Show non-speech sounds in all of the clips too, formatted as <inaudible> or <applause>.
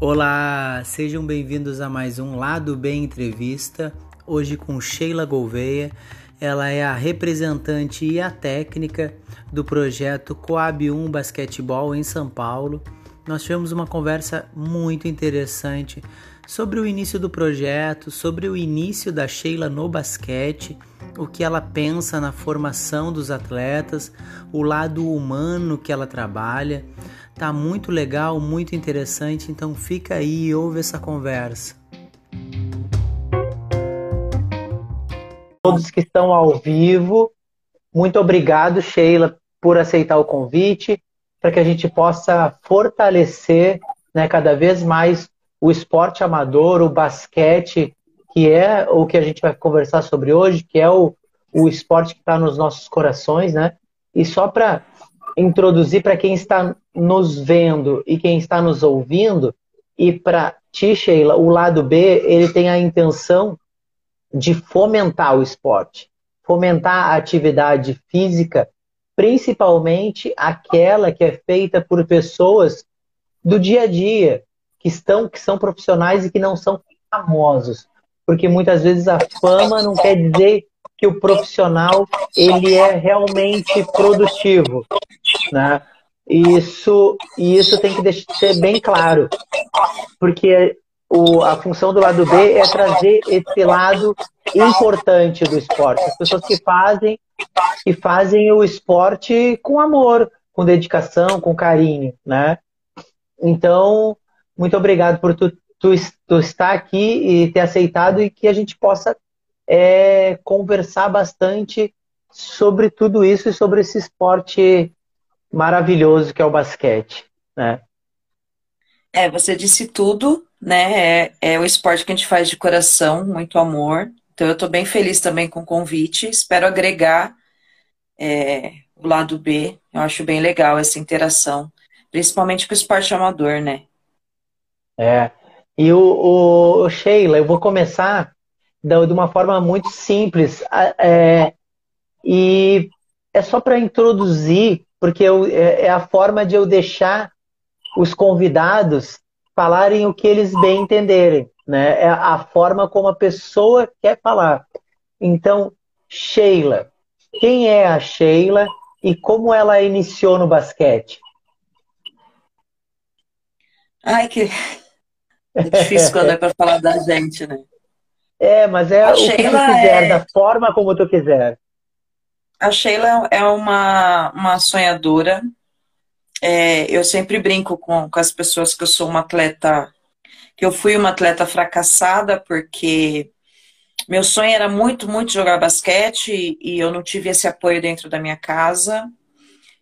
Olá, sejam bem-vindos a mais um Lado Bem Entrevista. Hoje com Sheila Gouveia. Ela é a representante e a técnica do projeto Coab 1 Basquetebol em São Paulo. Nós tivemos uma conversa muito interessante sobre o início do projeto, sobre o início da Sheila no basquete, o que ela pensa na formação dos atletas, o lado humano que ela trabalha. Tá muito legal, muito interessante, então fica aí e ouve essa conversa. Todos que estão ao vivo, muito obrigado, Sheila, por aceitar o convite, para que a gente possa fortalecer né, cada vez mais o esporte amador, o basquete, que é o que a gente vai conversar sobre hoje, que é o, o esporte que está nos nossos corações, né? E só para introduzir para quem está nos vendo e quem está nos ouvindo, e para ti, Sheila, o lado B, ele tem a intenção de fomentar o esporte, fomentar a atividade física, principalmente aquela que é feita por pessoas do dia a dia, que estão que são profissionais e que não são famosos, porque muitas vezes a fama não quer dizer que o profissional ele é realmente produtivo, né? Isso, isso tem que ser bem claro, porque o, a função do lado B é trazer esse lado importante do esporte. As pessoas que fazem, que fazem o esporte com amor, com dedicação, com carinho, né? Então, muito obrigado por tu, tu, tu estar aqui e ter aceitado e que a gente possa é, conversar bastante sobre tudo isso e sobre esse esporte maravilhoso que é o basquete, né? É, você disse tudo, né? É, é o esporte que a gente faz de coração, muito amor. Então eu estou bem feliz também com o convite. Espero agregar é, o lado B. Eu acho bem legal essa interação, principalmente com o esporte amador, né? É. E o, o, Sheila, eu vou começar de uma forma muito simples. É, e é só para introduzir porque eu, é, é a forma de eu deixar os convidados falarem o que eles bem entenderem, né? É a forma como a pessoa quer falar. Então, Sheila, quem é a Sheila e como ela iniciou no basquete? Ai, que é difícil quando é para falar da gente, né? É, mas é a o Sheila que tu quiser, é... da forma como tu quiser. A Sheila é uma, uma sonhadora. É, eu sempre brinco com, com as pessoas que eu sou uma atleta, que eu fui uma atleta fracassada, porque meu sonho era muito, muito jogar basquete e eu não tive esse apoio dentro da minha casa.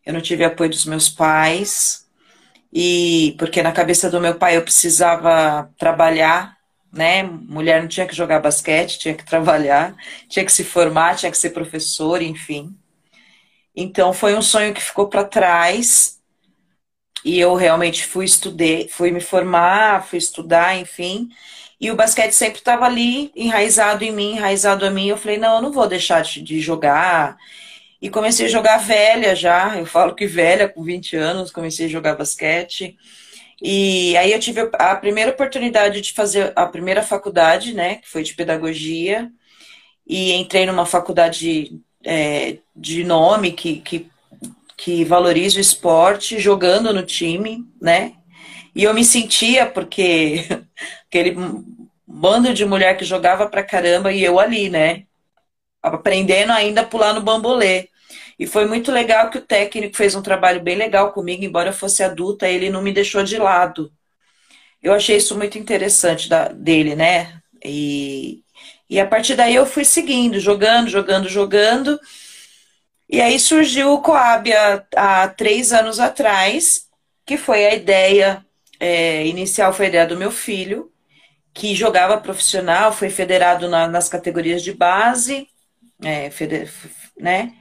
Eu não tive apoio dos meus pais. E porque na cabeça do meu pai eu precisava trabalhar né? Mulher não tinha que jogar basquete, tinha que trabalhar, <laughs> tinha que se formar, tinha que ser professor, enfim. Então foi um sonho que ficou para trás e eu realmente fui estudei, fui me formar, fui estudar, enfim. E o basquete sempre estava ali, enraizado em mim, enraizado a mim. Eu falei, não, eu não vou deixar de jogar. E comecei a jogar velha já. Eu falo que velha, com 20 anos, comecei a jogar basquete. E aí eu tive a primeira oportunidade de fazer a primeira faculdade, né, que foi de pedagogia, e entrei numa faculdade é, de nome que, que, que valoriza o esporte, jogando no time, né, e eu me sentia, porque <laughs> aquele bando de mulher que jogava pra caramba e eu ali, né, aprendendo ainda a pular no bambolê. E foi muito legal que o técnico fez um trabalho bem legal comigo, embora eu fosse adulta, ele não me deixou de lado. Eu achei isso muito interessante da, dele, né? E, e a partir daí eu fui seguindo, jogando, jogando, jogando. E aí surgiu o Coab há, há três anos atrás, que foi a ideia é, inicial, foi a ideia do meu filho, que jogava profissional, foi federado na, nas categorias de base, é, feder, né?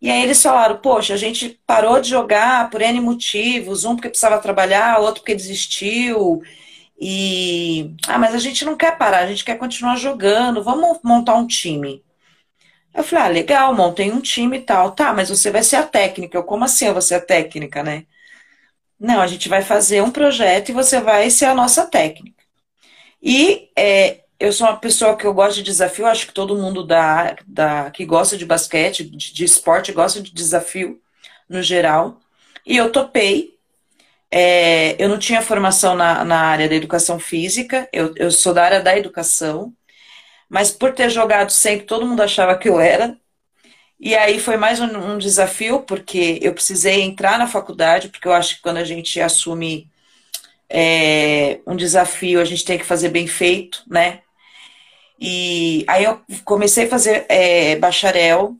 E aí eles falaram, poxa, a gente parou de jogar por N motivos, um porque precisava trabalhar, outro porque desistiu. E, ah, mas a gente não quer parar, a gente quer continuar jogando, vamos montar um time. Eu falei, ah, legal, montei um time e tal. Tá, mas você vai ser a técnica. Eu, como assim eu vou ser a técnica, né? Não, a gente vai fazer um projeto e você vai ser a nossa técnica. E é, eu sou uma pessoa que eu gosto de desafio, acho que todo mundo da, da, que gosta de basquete, de, de esporte, gosta de desafio no geral. E eu topei. É, eu não tinha formação na, na área da educação física, eu, eu sou da área da educação, mas por ter jogado sempre, todo mundo achava que eu era. E aí foi mais um, um desafio, porque eu precisei entrar na faculdade, porque eu acho que quando a gente assume é, um desafio, a gente tem que fazer bem feito, né? E aí eu comecei a fazer é, bacharel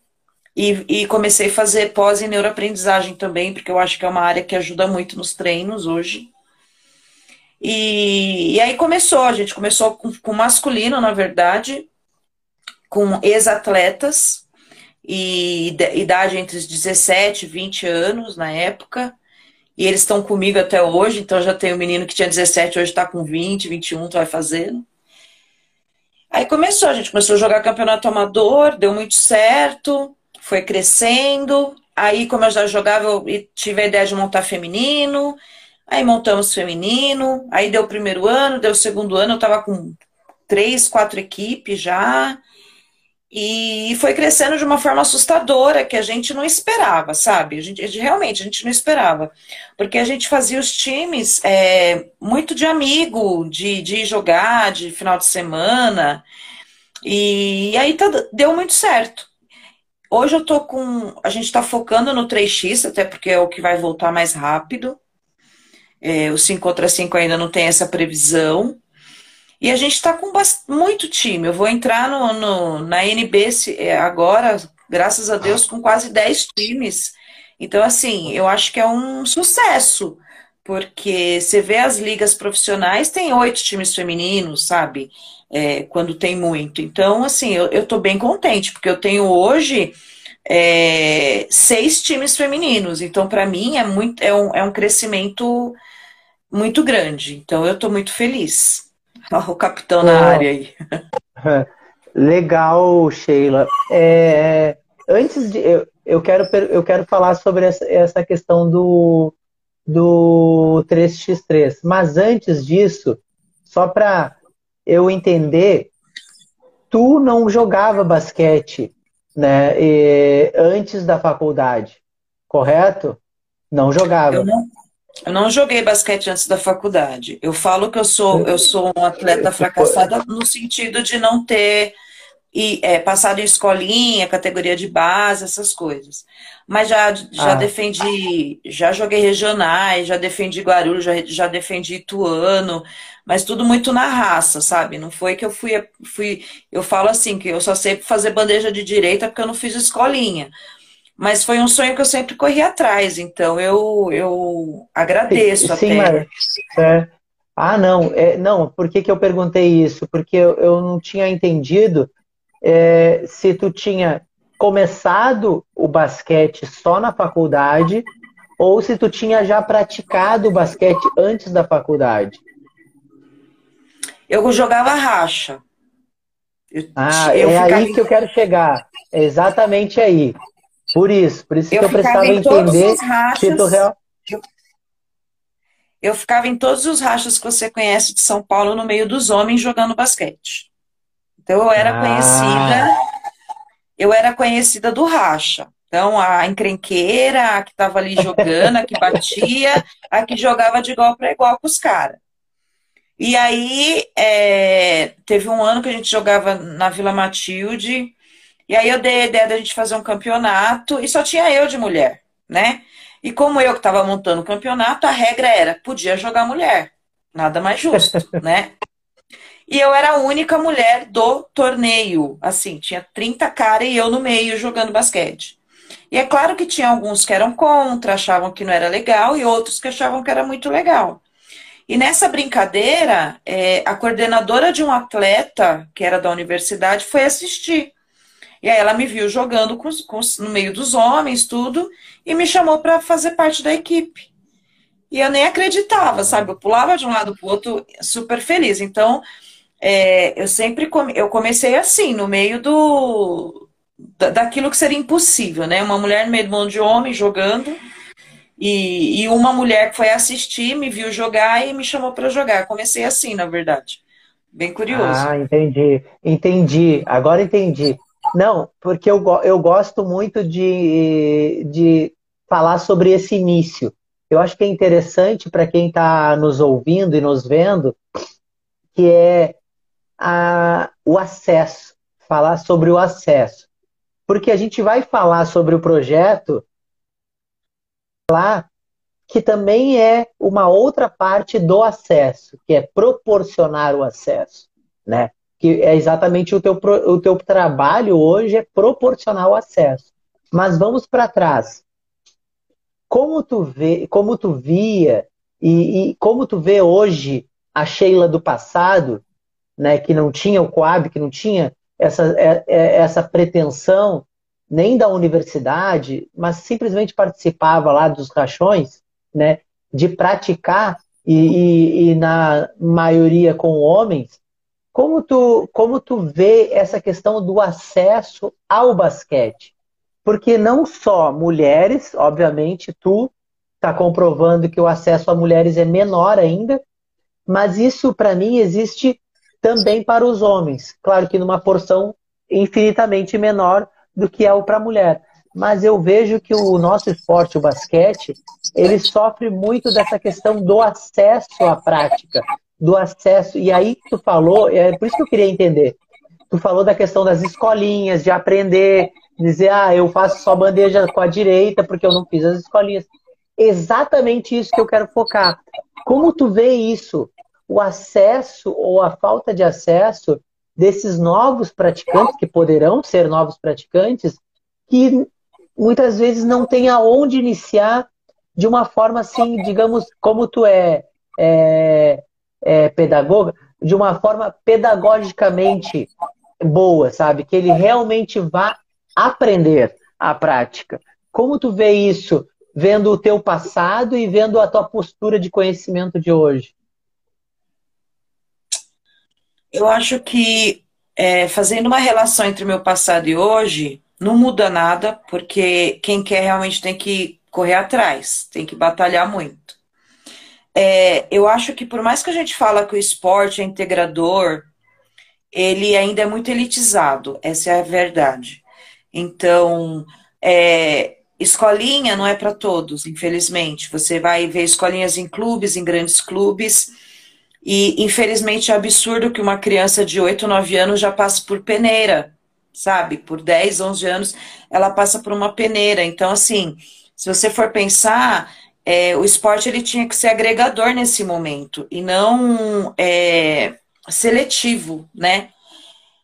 e, e, comecei a fazer pós em neuroaprendizagem também, porque eu acho que é uma área que ajuda muito nos treinos hoje. E, e aí começou, a gente começou com, com masculino, na verdade, com ex-atletas, e idade entre os 17 e 20 anos na época. E eles estão comigo até hoje, então já tem um menino que tinha 17, hoje está com 20, 21, tu vai fazendo. Aí começou, a gente começou a jogar campeonato amador, deu muito certo, foi crescendo. Aí, como eu já jogava, eu tive a ideia de montar feminino. Aí montamos feminino. Aí deu o primeiro ano, deu o segundo ano, eu tava com três, quatro equipes já. E foi crescendo de uma forma assustadora que a gente não esperava, sabe? A gente, realmente, a gente não esperava. Porque a gente fazia os times é, muito de amigo, de, de jogar, de final de semana. E, e aí tá, deu muito certo. Hoje eu tô com. A gente tá focando no 3x, até porque é o que vai voltar mais rápido. É, o 5 contra 5 ainda não tem essa previsão. E a gente está com muito time. Eu vou entrar no, no, na NB é, agora, graças a Deus, com quase 10 times. Então, assim, eu acho que é um sucesso, porque você vê as ligas profissionais, tem oito times femininos, sabe? É, quando tem muito. Então, assim, eu, eu tô bem contente, porque eu tenho hoje é, seis times femininos. Então, para mim, é, muito, é, um, é um crescimento muito grande. Então, eu tô muito feliz. <laughs> o capitão na área aí. <laughs> Legal, Sheila. É, antes de. Eu, eu, quero, eu quero falar sobre essa, essa questão do, do 3x3. Mas antes disso, só para eu entender, tu não jogava basquete né, e, antes da faculdade, correto? Não jogava. Eu não, eu não joguei basquete antes da faculdade. Eu falo que eu sou, eu sou um atleta fracassada no sentido de não ter e, é, passado em escolinha, categoria de base, essas coisas. Mas já, já ah. defendi, já joguei regionais, já defendi Guarulhos, já, já defendi Ituano, mas tudo muito na raça, sabe? Não foi que eu fui, fui. Eu falo assim, que eu só sei fazer bandeja de direita porque eu não fiz escolinha. Mas foi um sonho que eu sempre corri atrás, então eu, eu agradeço Sim, até. Mas, é. Ah, não, é, não, por que, que eu perguntei isso? Porque eu, eu não tinha entendido é, se tu tinha começado o basquete só na faculdade ou se tu tinha já praticado o basquete antes da faculdade. Eu jogava racha. Eu, ah, eu é aí que eu quero chegar. É exatamente aí. Por isso, por isso eu que eu precisava entender tu real... eu, eu ficava em todos os rachas que você conhece de São Paulo no meio dos homens jogando basquete. Então eu era ah. conhecida, eu era conhecida do racha. Então a encrenqueira, a que estava ali jogando, a que batia, a que jogava de igual para igual com os caras. E aí é, teve um ano que a gente jogava na Vila Matilde e aí eu dei a ideia da gente fazer um campeonato e só tinha eu de mulher, né? E como eu que estava montando o campeonato, a regra era, podia jogar mulher. Nada mais justo, <laughs> né? E eu era a única mulher do torneio. Assim, tinha 30 caras e eu no meio jogando basquete. E é claro que tinha alguns que eram contra, achavam que não era legal, e outros que achavam que era muito legal. E nessa brincadeira, é, a coordenadora de um atleta, que era da universidade, foi assistir. E aí ela me viu jogando com, com, no meio dos homens, tudo, e me chamou para fazer parte da equipe. e eu nem acreditava, sabe? Eu pulava de um lado para outro super feliz. Então, é, eu sempre come, eu comecei assim, no meio do da, daquilo que seria impossível, né? Uma mulher no meio do mundo de homem jogando e, e uma mulher que foi assistir, me viu jogar e me chamou para jogar. Comecei assim, na verdade. Bem curioso. Ah, entendi. Entendi. Agora entendi. Não, porque eu, eu gosto muito de, de falar sobre esse início. Eu acho que é interessante para quem está nos ouvindo e nos vendo, que é a, o acesso, falar sobre o acesso. Porque a gente vai falar sobre o projeto lá que também é uma outra parte do acesso, que é proporcionar o acesso, né? Que é exatamente o teu, o teu trabalho hoje é proporcionar o acesso. Mas vamos para trás. Como tu vê, como tu via e, e, como tu vê hoje a Sheila do passado, né, que não tinha o Coab, que não tinha essa, é, é, essa pretensão nem da universidade, mas simplesmente participava lá dos rachões, né, de praticar e, e, e, na maioria com homens, como tu, como tu vê essa questão do acesso ao basquete? Porque não só mulheres, obviamente, tu está comprovando que o acesso a mulheres é menor ainda, mas isso para mim existe também para os homens. Claro que numa porção infinitamente menor do que é o para a mulher mas eu vejo que o nosso esporte, o basquete, ele sofre muito dessa questão do acesso à prática, do acesso. E aí tu falou, é por isso que eu queria entender. Tu falou da questão das escolinhas, de aprender, dizer, ah, eu faço só bandeja com a direita porque eu não fiz as escolinhas. Exatamente isso que eu quero focar. Como tu vê isso? O acesso ou a falta de acesso desses novos praticantes, que poderão ser novos praticantes, que muitas vezes não tem aonde iniciar de uma forma assim, digamos, como tu é, é, é pedagoga, de uma forma pedagogicamente boa, sabe? Que ele realmente vá aprender a prática. Como tu vê isso, vendo o teu passado e vendo a tua postura de conhecimento de hoje? Eu acho que é, fazendo uma relação entre o meu passado e hoje, não muda nada, porque quem quer realmente tem que correr atrás, tem que batalhar muito. É, eu acho que por mais que a gente fala que o esporte é integrador, ele ainda é muito elitizado, essa é a verdade. Então, é, escolinha não é para todos, infelizmente. Você vai ver escolinhas em clubes, em grandes clubes, e infelizmente é absurdo que uma criança de 8, 9 anos já passe por peneira sabe? Por 10, 11 anos, ela passa por uma peneira. Então, assim, se você for pensar, é, o esporte ele tinha que ser agregador nesse momento e não é, seletivo, né?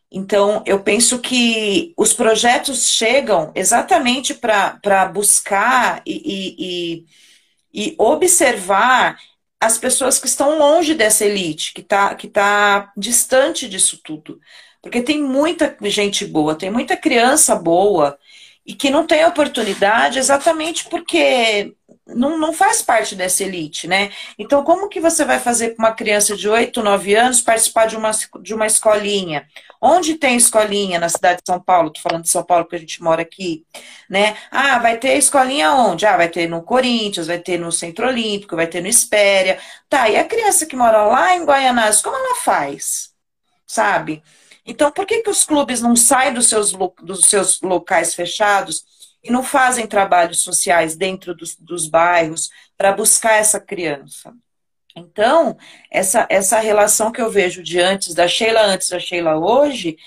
Então, eu penso que os projetos chegam exatamente para buscar e, e, e, observar as pessoas que estão longe dessa elite, que está que tá distante disso tudo. Porque tem muita gente boa, tem muita criança boa e que não tem oportunidade exatamente porque não, não faz parte dessa elite, né? Então, como que você vai fazer com uma criança de 8, 9 anos participar de uma, de uma escolinha? Onde tem escolinha na cidade de São Paulo? Tô falando de São Paulo porque a gente mora aqui, né? Ah, vai ter escolinha onde? Ah, vai ter no Corinthians, vai ter no Centro Olímpico, vai ter no Espéria. Tá, e a criança que mora lá em Guaianazes, como ela faz? Sabe? Então, por que, que os clubes não saem dos seus, dos seus locais fechados e não fazem trabalhos sociais dentro dos, dos bairros para buscar essa criança? Então, essa, essa relação que eu vejo de antes, da Sheila antes da Sheila hoje,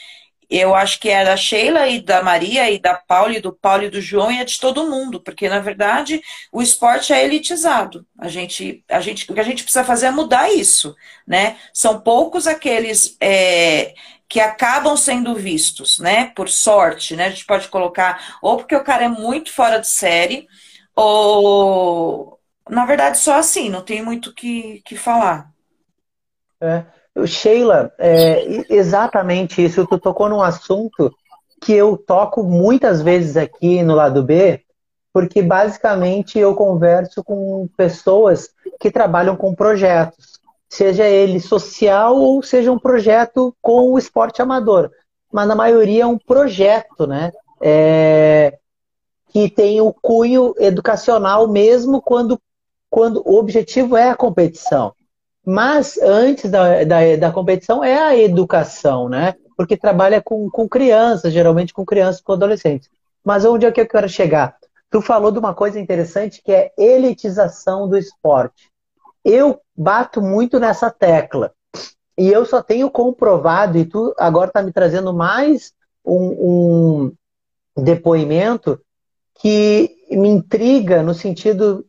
eu acho que é da Sheila e da Maria e da Paula e do Paulo e do João e é de todo mundo, porque na verdade o esporte é elitizado. A gente, a gente, o que a gente precisa fazer é mudar isso, né? São poucos aqueles é, que acabam sendo vistos, né? Por sorte, né? A gente pode colocar ou porque o cara é muito fora de série, ou na verdade só assim, não tem muito que, que falar. É. Sheila, é exatamente isso. Tu tocou num assunto que eu toco muitas vezes aqui no lado B, porque basicamente eu converso com pessoas que trabalham com projetos, seja ele social ou seja um projeto com o esporte amador. Mas na maioria é um projeto, né? É, que tem o cunho educacional mesmo quando, quando o objetivo é a competição. Mas antes da, da, da competição é a educação, né? Porque trabalha com, com crianças, geralmente com crianças, com adolescentes. Mas onde é que eu quero chegar? Tu falou de uma coisa interessante que é elitização do esporte. Eu bato muito nessa tecla. E eu só tenho comprovado, e tu agora está me trazendo mais um, um depoimento que me intriga no sentido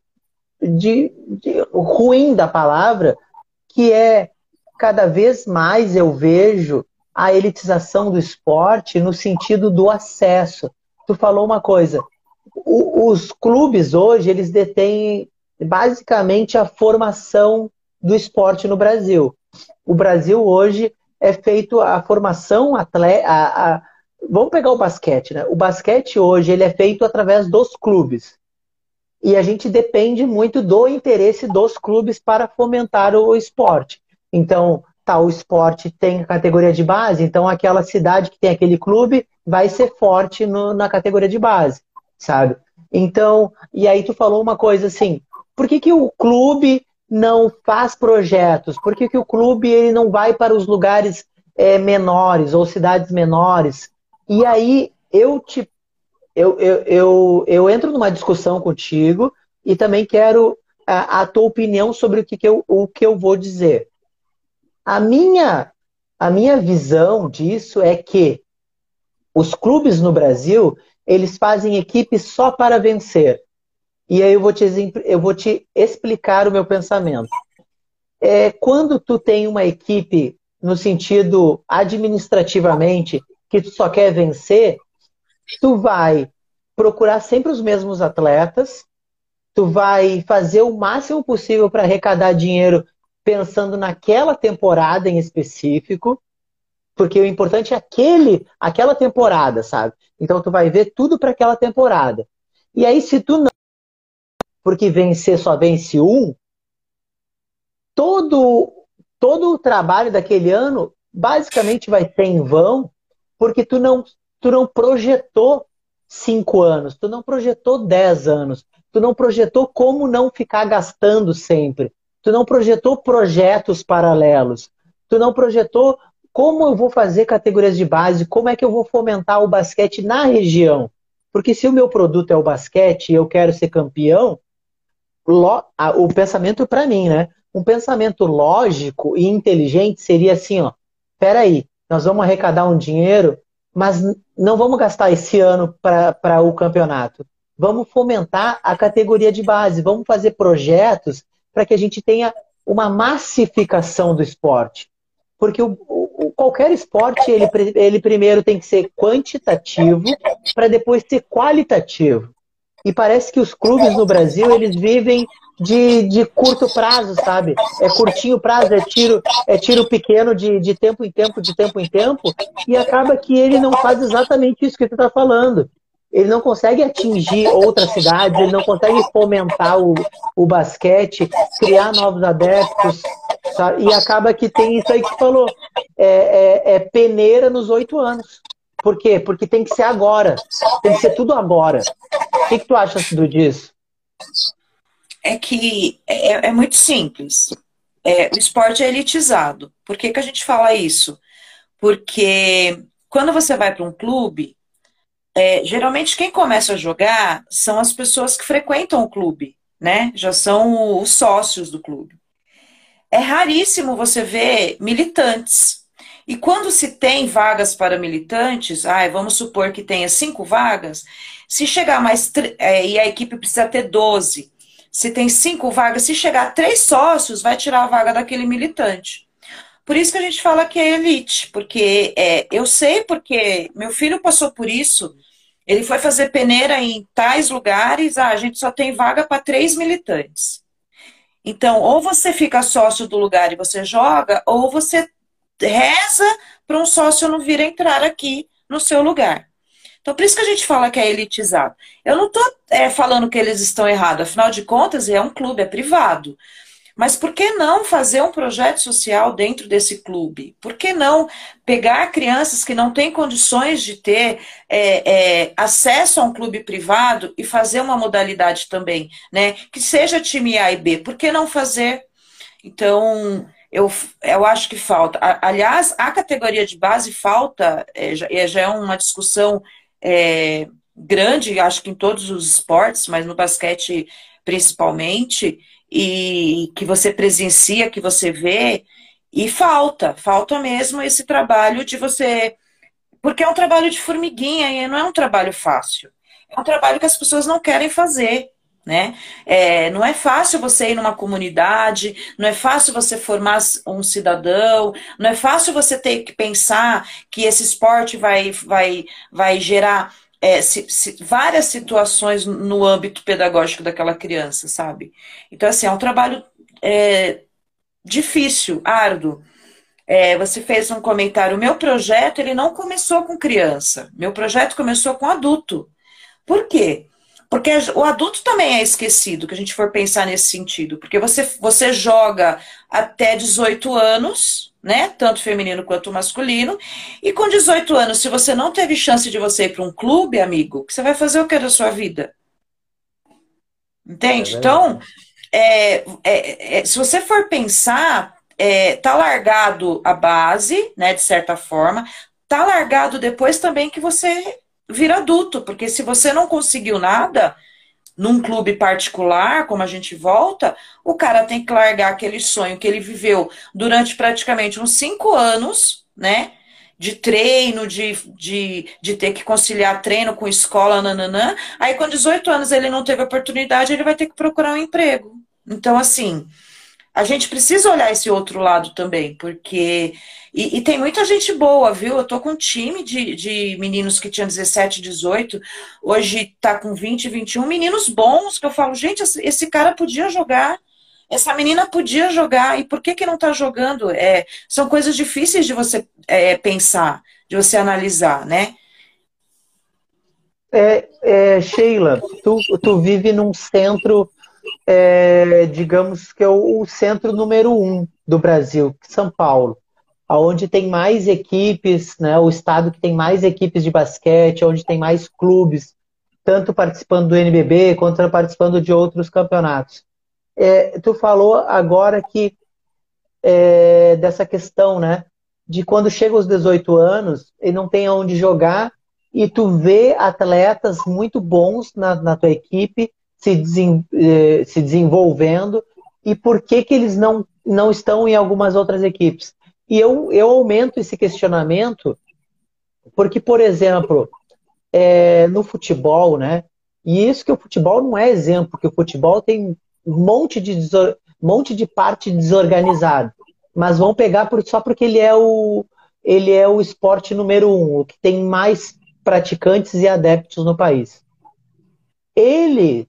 de, de, ruim da palavra, que é cada vez mais eu vejo a elitização do esporte no sentido do acesso. Tu falou uma coisa, o, os clubes hoje eles detêm basicamente a formação do esporte no Brasil. O Brasil hoje é feito a formação atleta, a, a, vamos pegar o basquete, né? O basquete hoje ele é feito através dos clubes. E a gente depende muito do interesse dos clubes para fomentar o esporte. Então, tá, o esporte tem categoria de base, então aquela cidade que tem aquele clube vai ser forte no, na categoria de base, sabe? Então, e aí tu falou uma coisa assim, por que, que o clube não faz projetos? Por que, que o clube ele não vai para os lugares é, menores ou cidades menores? E aí eu te eu, eu, eu, eu entro numa discussão contigo e também quero a, a tua opinião sobre o que, que eu, o que eu vou dizer. A minha, a minha visão disso é que os clubes no Brasil, eles fazem equipes só para vencer. E aí eu vou te, eu vou te explicar o meu pensamento. É, quando tu tem uma equipe no sentido administrativamente que tu só quer vencer, tu vai procurar sempre os mesmos atletas, tu vai fazer o máximo possível para arrecadar dinheiro pensando naquela temporada em específico, porque o importante é aquele, aquela temporada, sabe? Então tu vai ver tudo para aquela temporada. E aí se tu não porque vencer só vence um, todo todo o trabalho daquele ano basicamente vai ser em vão, porque tu não tu não projetou cinco anos, tu não projetou dez anos, tu não projetou como não ficar gastando sempre, tu não projetou projetos paralelos, tu não projetou como eu vou fazer categorias de base, como é que eu vou fomentar o basquete na região. Porque se o meu produto é o basquete e eu quero ser campeão, o pensamento para mim, né? Um pensamento lógico e inteligente seria assim, ó. Peraí, nós vamos arrecadar um dinheiro mas não vamos gastar esse ano para o campeonato. Vamos fomentar a categoria de base, vamos fazer projetos para que a gente tenha uma massificação do esporte. Porque o, o, qualquer esporte, ele, ele primeiro tem que ser quantitativo para depois ser qualitativo. E parece que os clubes no Brasil, eles vivem de, de curto prazo, sabe? É curtinho prazo, é tiro, é tiro pequeno de, de tempo em tempo, de tempo em tempo, e acaba que ele não faz exatamente isso que tu está falando. Ele não consegue atingir outras cidades, ele não consegue fomentar o, o basquete, criar novos adeptos, sabe? e acaba que tem isso aí que tu falou. É, é, é peneira nos oito anos. Por quê? Porque tem que ser agora. Tem que ser tudo agora. O que, que tu acha disso? é que é, é, é muito simples. É, o esporte é elitizado. Por que, que a gente fala isso? Porque quando você vai para um clube, é, geralmente quem começa a jogar são as pessoas que frequentam o clube, né? Já são os sócios do clube. É raríssimo você ver militantes. E quando se tem vagas para militantes, ai, vamos supor que tenha cinco vagas, se chegar mais. É, e a equipe precisa ter 12 se tem cinco vagas, se chegar três sócios, vai tirar a vaga daquele militante. Por isso que a gente fala que é elite, porque é, eu sei porque meu filho passou por isso. Ele foi fazer peneira em tais lugares, ah, a gente só tem vaga para três militantes. Então, ou você fica sócio do lugar e você joga, ou você reza para um sócio não vir entrar aqui no seu lugar. Então, por isso que a gente fala que é elitizado. Eu não estou é, falando que eles estão errados, afinal de contas, é um clube, é privado. Mas por que não fazer um projeto social dentro desse clube? Por que não pegar crianças que não têm condições de ter é, é, acesso a um clube privado e fazer uma modalidade também, né? Que seja time A e B. Por que não fazer? Então, eu, eu acho que falta. Aliás, a categoria de base falta, é, já, é, já é uma discussão é, grande, acho que em todos os esportes, mas no basquete principalmente, e que você presencia, que você vê, e falta, falta mesmo esse trabalho de você. Porque é um trabalho de formiguinha e não é um trabalho fácil. É um trabalho que as pessoas não querem fazer. Né? É, não é fácil você ir numa comunidade, não é fácil você formar um cidadão, não é fácil você ter que pensar que esse esporte vai, vai, vai gerar é, se, se, várias situações no âmbito pedagógico daquela criança, sabe? Então, assim, é um trabalho é, difícil, árduo. É, você fez um comentário. O meu projeto ele não começou com criança. Meu projeto começou com adulto. Por quê? Porque o adulto também é esquecido, que a gente for pensar nesse sentido. Porque você, você joga até 18 anos, né? Tanto feminino quanto masculino. E com 18 anos, se você não teve chance de você ir para um clube, amigo, você vai fazer o que da sua vida? Entende? É então, é, é, é, se você for pensar, é, tá largado a base, né? De certa forma, tá largado depois também que você vira adulto, porque se você não conseguiu nada, num clube particular, como a gente volta, o cara tem que largar aquele sonho que ele viveu durante praticamente uns cinco anos, né? De treino, de, de, de ter que conciliar treino com escola, nananã. Aí, com 18 anos, ele não teve oportunidade, ele vai ter que procurar um emprego. Então, assim, a gente precisa olhar esse outro lado também, porque e, e, tem muita gente boa, viu? Eu tô com um time de, de meninos que tinham 17, 18, hoje tá com 20, 21, meninos bons, que eu falo, gente, esse cara podia jogar, essa menina podia jogar, e por que que não tá jogando? É, são coisas difíceis de você é, pensar, de você analisar, né? É, é, Sheila, tu, tu vive num centro, é, digamos que é o, o centro número um do Brasil, São Paulo onde tem mais equipes, né, o estado que tem mais equipes de basquete, onde tem mais clubes, tanto participando do NBB quanto participando de outros campeonatos. É, tu falou agora que é, dessa questão, né, de quando chega aos 18 anos e não tem onde jogar e tu vê atletas muito bons na, na tua equipe se, desen, eh, se desenvolvendo e por que que eles não, não estão em algumas outras equipes? E eu, eu aumento esse questionamento porque, por exemplo, é, no futebol, né? E isso que o futebol não é exemplo, porque o futebol tem um monte de, desor, monte de parte desorganizada. Mas vão pegar por, só porque ele é, o, ele é o esporte número um, o que tem mais praticantes e adeptos no país. Ele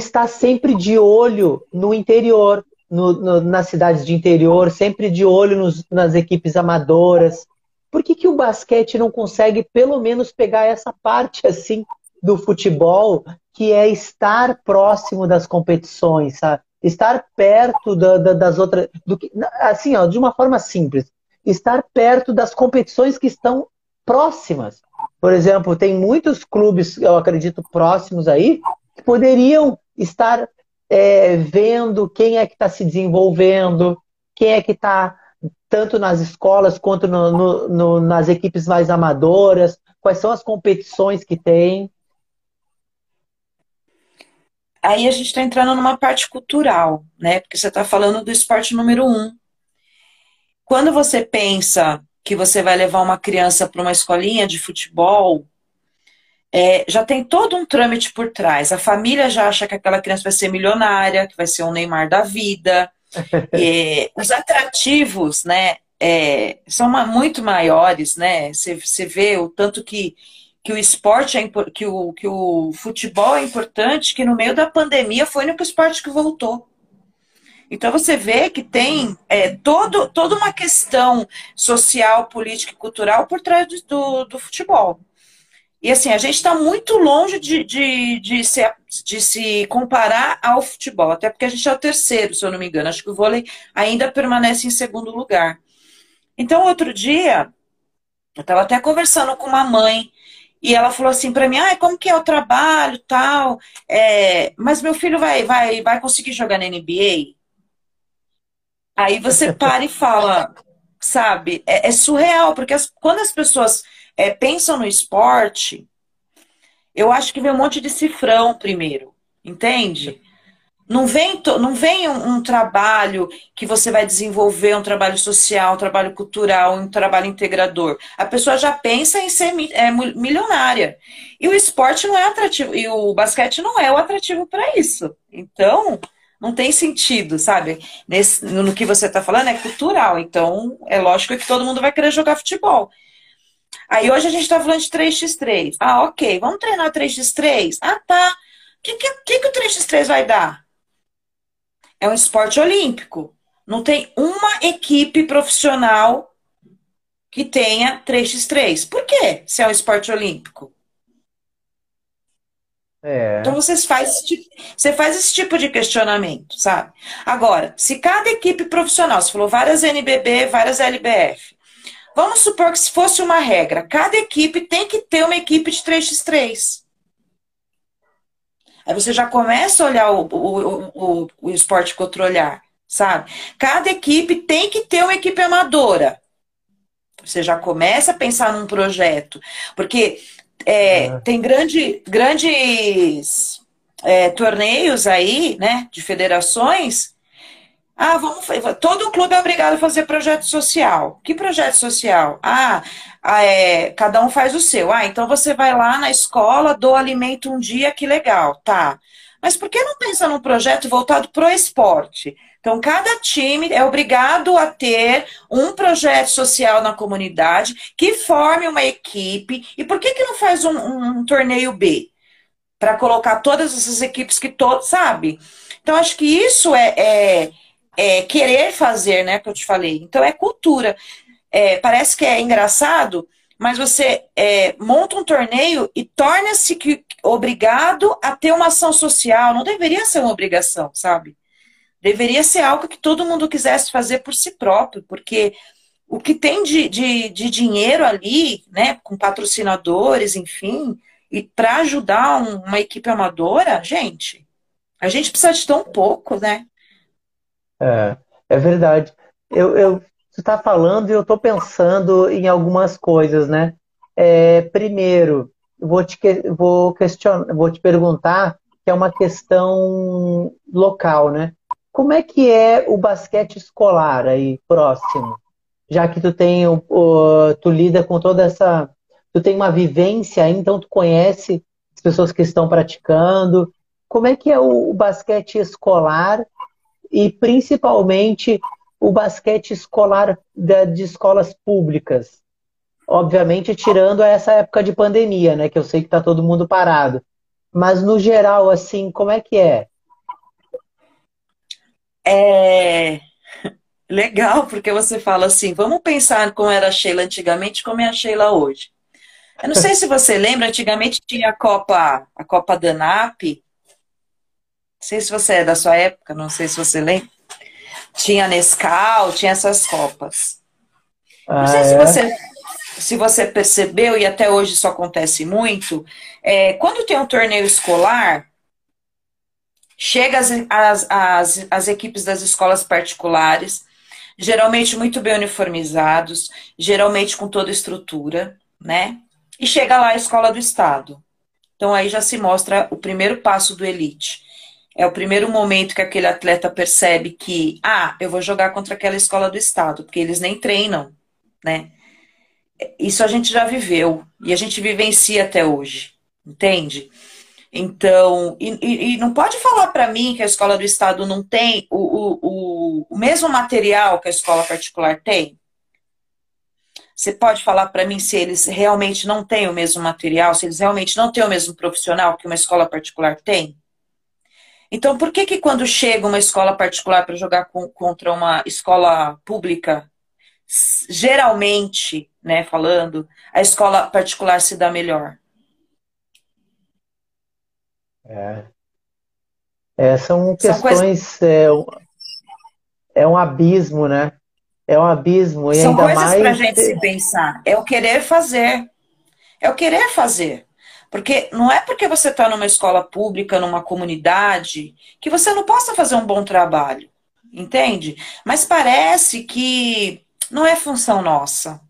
está sempre de olho no interior, no, no, nas cidades de interior, sempre de olho nos, nas equipes amadoras. Por que, que o basquete não consegue, pelo menos, pegar essa parte assim do futebol, que é estar próximo das competições, sabe? Estar perto da, da, das outras. Do que, assim, ó, de uma forma simples. Estar perto das competições que estão próximas. Por exemplo, tem muitos clubes, eu acredito, próximos aí, que poderiam estar é, vendo quem é que está se desenvolvendo, quem é que está tanto nas escolas quanto no, no, no, nas equipes mais amadoras, quais são as competições que tem. Aí a gente está entrando numa parte cultural, né? Porque você está falando do esporte número um. Quando você pensa que você vai levar uma criança para uma escolinha de futebol, é, já tem todo um trâmite por trás. A família já acha que aquela criança vai ser milionária, que vai ser um Neymar da vida. é, <laughs> os atrativos, né, é, são uma, muito maiores, né? Você vê o tanto que, que o esporte é que o, que o futebol é importante, que no meio da pandemia foi o único esporte que voltou. Então você vê que tem é, todo, toda uma questão social, política e cultural por trás do, do futebol. E assim, a gente está muito longe de, de, de, se, de se comparar ao futebol, até porque a gente é o terceiro, se eu não me engano. Acho que o vôlei ainda permanece em segundo lugar. Então, outro dia, eu estava até conversando com uma mãe e ela falou assim para mim, ah, como que é o trabalho, tal, é, mas meu filho vai, vai, vai conseguir jogar na NBA? Aí você para e fala, sabe, é, é surreal, porque as, quando as pessoas é, pensam no esporte, eu acho que vem um monte de cifrão primeiro, entende? Não vem, não vem um, um, trabalho que você vai desenvolver, um trabalho social, um trabalho cultural, um trabalho integrador. A pessoa já pensa em ser é, milionária. E o esporte não é atrativo, e o basquete não é o atrativo para isso. Então, não tem sentido, sabe? Nesse, no que você está falando é cultural. Então, é lógico que todo mundo vai querer jogar futebol. Aí hoje a gente está falando de 3x3. Ah, ok, vamos treinar 3x3? Ah, tá. O que, que, que, que o 3x3 vai dar? é um esporte olímpico. Não tem uma equipe profissional que tenha 3x3. Por quê? Se é um esporte olímpico? É. Então você faz, você faz esse tipo de questionamento, sabe? Agora, se cada equipe profissional, você falou várias NBB, várias LBF, vamos supor que se fosse uma regra, cada equipe tem que ter uma equipe de 3x3. Aí você já começa a olhar o, o, o, o esporte com outro olhar, sabe? Cada equipe tem que ter uma equipe amadora. Você já começa a pensar num projeto. Porque é, é. tem grande, grandes é, torneios aí, né, de federações ah, vamos todo clube é obrigado a fazer projeto social. Que projeto social? Ah, ah, é, cada um faz o seu. Ah, então você vai lá na escola, dou alimento um dia, que legal, tá. Mas por que não pensa num projeto voltado para o esporte? Então, cada time é obrigado a ter um projeto social na comunidade que forme uma equipe. E por que, que não faz um, um, um torneio B? Para colocar todas essas equipes que todos, sabe? Então, acho que isso é, é é, querer fazer, né? Que eu te falei. Então é cultura. É, parece que é engraçado, mas você é, monta um torneio e torna-se obrigado a ter uma ação social. Não deveria ser uma obrigação, sabe? Deveria ser algo que todo mundo quisesse fazer por si próprio, porque o que tem de, de, de dinheiro ali, né, com patrocinadores, enfim, e para ajudar um, uma equipe amadora, gente, a gente precisa de tão pouco, né? É, é verdade. Eu, eu, você está falando e eu estou pensando em algumas coisas, né? É, primeiro, vou te, vou, questionar, vou te perguntar, que é uma questão local, né? Como é que é o basquete escolar aí, próximo? Já que tu tem, tu lida com toda essa, tu tem uma vivência, então tu conhece as pessoas que estão praticando. Como é que é o, o basquete escolar e principalmente o basquete escolar de escolas públicas. Obviamente, tirando essa época de pandemia, né? Que eu sei que está todo mundo parado. Mas no geral, assim, como é que é? É <laughs> legal, porque você fala assim, vamos pensar como era a Sheila antigamente, como é a Sheila hoje. Eu não sei se você lembra, antigamente tinha a Copa, a Copa Danap, não sei se você é da sua época, não sei se você lembra. Tinha Nescau, tinha essas copas. Ah, não sei é? se, você, se você percebeu, e até hoje isso acontece muito, é, quando tem um torneio escolar, chega as, as, as, as equipes das escolas particulares, geralmente muito bem uniformizados, geralmente com toda estrutura, né? E chega lá a escola do Estado. Então aí já se mostra o primeiro passo do elite. É o primeiro momento que aquele atleta percebe que, ah, eu vou jogar contra aquela escola do estado, porque eles nem treinam, né? Isso a gente já viveu e a gente vivencia até hoje, entende? Então, e, e, e não pode falar para mim que a escola do estado não tem o, o, o, o mesmo material que a escola particular tem? Você pode falar para mim se eles realmente não têm o mesmo material, se eles realmente não têm o mesmo profissional que uma escola particular tem? Então, por que que quando chega uma escola particular para jogar com, contra uma escola pública, geralmente, né, falando, a escola particular se dá melhor? É. é são questões. São coisas... é, é um abismo, né? É um abismo. E São ainda coisas mais... para a gente se pensar. É o querer fazer. É o querer fazer. Porque não é porque você está numa escola pública, numa comunidade, que você não possa fazer um bom trabalho. Entende? Mas parece que não é função nossa.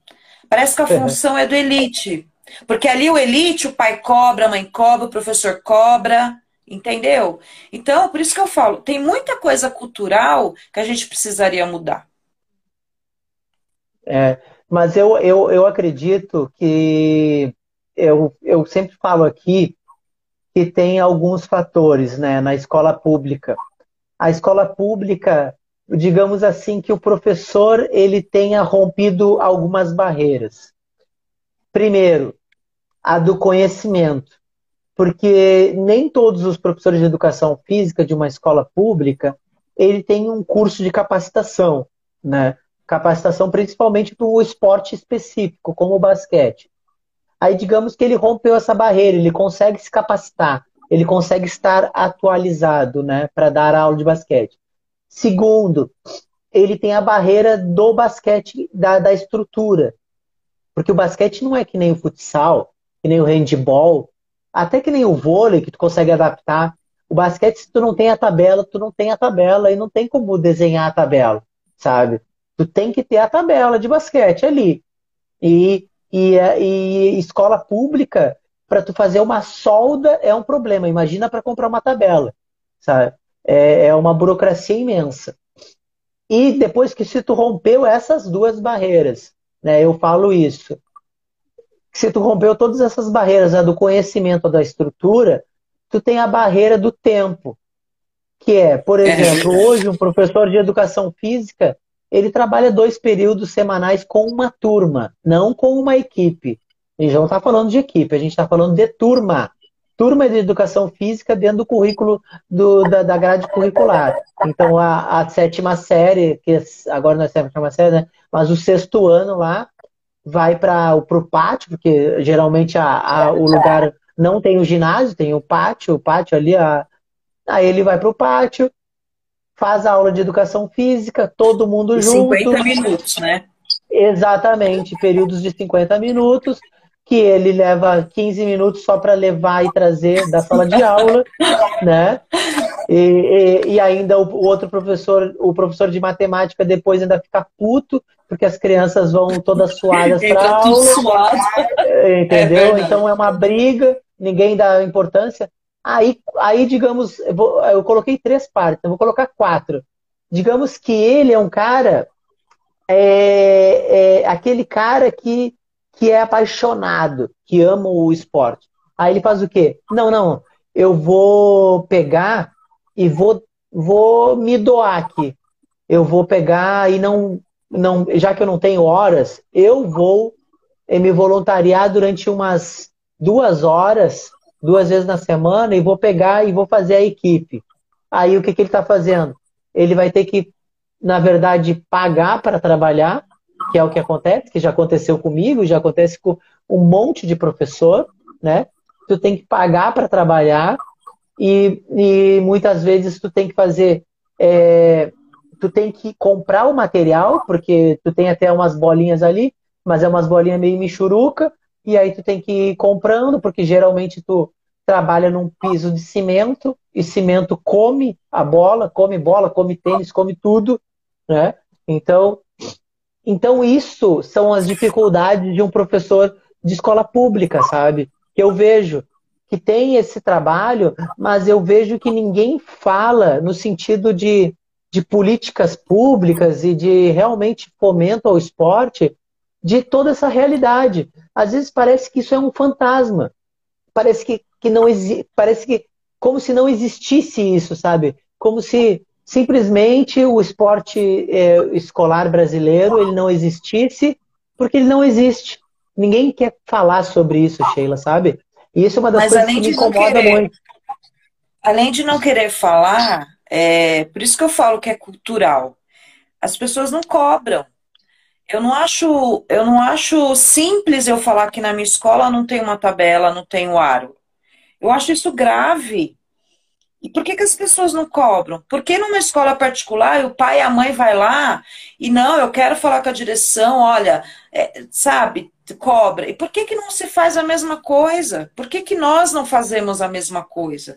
Parece que a função é do elite. Porque ali o elite, o pai cobra, a mãe cobra, o professor cobra. Entendeu? Então, por isso que eu falo, tem muita coisa cultural que a gente precisaria mudar. É, mas eu, eu, eu acredito que eu, eu sempre falo aqui que tem alguns fatores né, na escola pública. A escola pública, digamos assim, que o professor ele tenha rompido algumas barreiras. Primeiro, a do conhecimento, porque nem todos os professores de educação física de uma escola pública ele tem um curso de capacitação, né? capacitação principalmente para o esporte específico, como o basquete. Aí, digamos que ele rompeu essa barreira, ele consegue se capacitar, ele consegue estar atualizado né, para dar aula de basquete. Segundo, ele tem a barreira do basquete, da, da estrutura. Porque o basquete não é que nem o futsal, que nem o handball, até que nem o vôlei, que tu consegue adaptar. O basquete, se tu não tem a tabela, tu não tem a tabela e não tem como desenhar a tabela, sabe? Tu tem que ter a tabela de basquete ali. E, e, e escola pública, para tu fazer uma solda é um problema. Imagina para comprar uma tabela, sabe? É, é uma burocracia imensa. E depois que se tu rompeu essas duas barreiras, né? Eu falo isso. Se tu rompeu todas essas barreiras, a do conhecimento da estrutura, tu tem a barreira do tempo, que é, por é. exemplo, hoje um professor de educação física ele trabalha dois períodos semanais com uma turma, não com uma equipe. A gente não está falando de equipe, a gente está falando de turma. Turma de educação física dentro do currículo do, da, da grade curricular. Então, a, a sétima série, que agora não é sétima série, né? mas o sexto ano lá, vai para o pátio, porque geralmente a, a, o lugar não tem o ginásio, tem o pátio, o pátio ali, aí ele vai para o pátio, faz a aula de educação física, todo mundo e junto. 50 minutos, né? Exatamente, períodos de 50 minutos, que ele leva 15 minutos só para levar e trazer da sala de aula, <laughs> né? E, e, e ainda o, outro professor, o professor de matemática, depois ainda fica puto, porque as crianças vão todas suadas para aula. Suado. Entendeu? É então é uma briga, ninguém dá importância. Aí, aí digamos, eu, vou, eu coloquei três partes, eu vou colocar quatro. Digamos que ele é um cara, é, é aquele cara que, que é apaixonado, que ama o esporte. Aí ele faz o quê? Não, não, eu vou pegar e vou, vou me doar aqui. Eu vou pegar e não, não, já que eu não tenho horas, eu vou me voluntariar durante umas duas horas duas vezes na semana e vou pegar e vou fazer a equipe. Aí o que, que ele está fazendo? Ele vai ter que, na verdade, pagar para trabalhar, que é o que acontece, que já aconteceu comigo, já acontece com um monte de professor, né? Tu tem que pagar para trabalhar e, e, muitas vezes tu tem que fazer, é, tu tem que comprar o material, porque tu tem até umas bolinhas ali, mas é umas bolinhas meio michuruca, e aí tu tem que ir comprando, porque geralmente tu trabalha num piso de cimento, e cimento come a bola, come bola, come tênis, come tudo, né? Então, então isso são as dificuldades de um professor de escola pública, sabe? Que eu vejo que tem esse trabalho, mas eu vejo que ninguém fala no sentido de, de políticas públicas e de realmente fomento ao esporte de toda essa realidade. Às vezes parece que isso é um fantasma. Parece que, que não existe. Parece que como se não existisse isso, sabe? Como se simplesmente o esporte é, escolar brasileiro ele não existisse, porque ele não existe. Ninguém quer falar sobre isso, Sheila, sabe? E isso é uma das Mas coisas que me incomoda querer, muito. Além de não querer falar, é, por isso que eu falo que é cultural. As pessoas não cobram. Eu não acho, eu não acho simples eu falar que na minha escola não tem uma tabela, não tem o aro. Eu acho isso grave. E por que, que as pessoas não cobram? Por que numa escola particular o pai e a mãe vai lá e não, eu quero falar com a direção, olha, é, sabe, cobra. E por que, que não se faz a mesma coisa? Por que, que nós não fazemos a mesma coisa?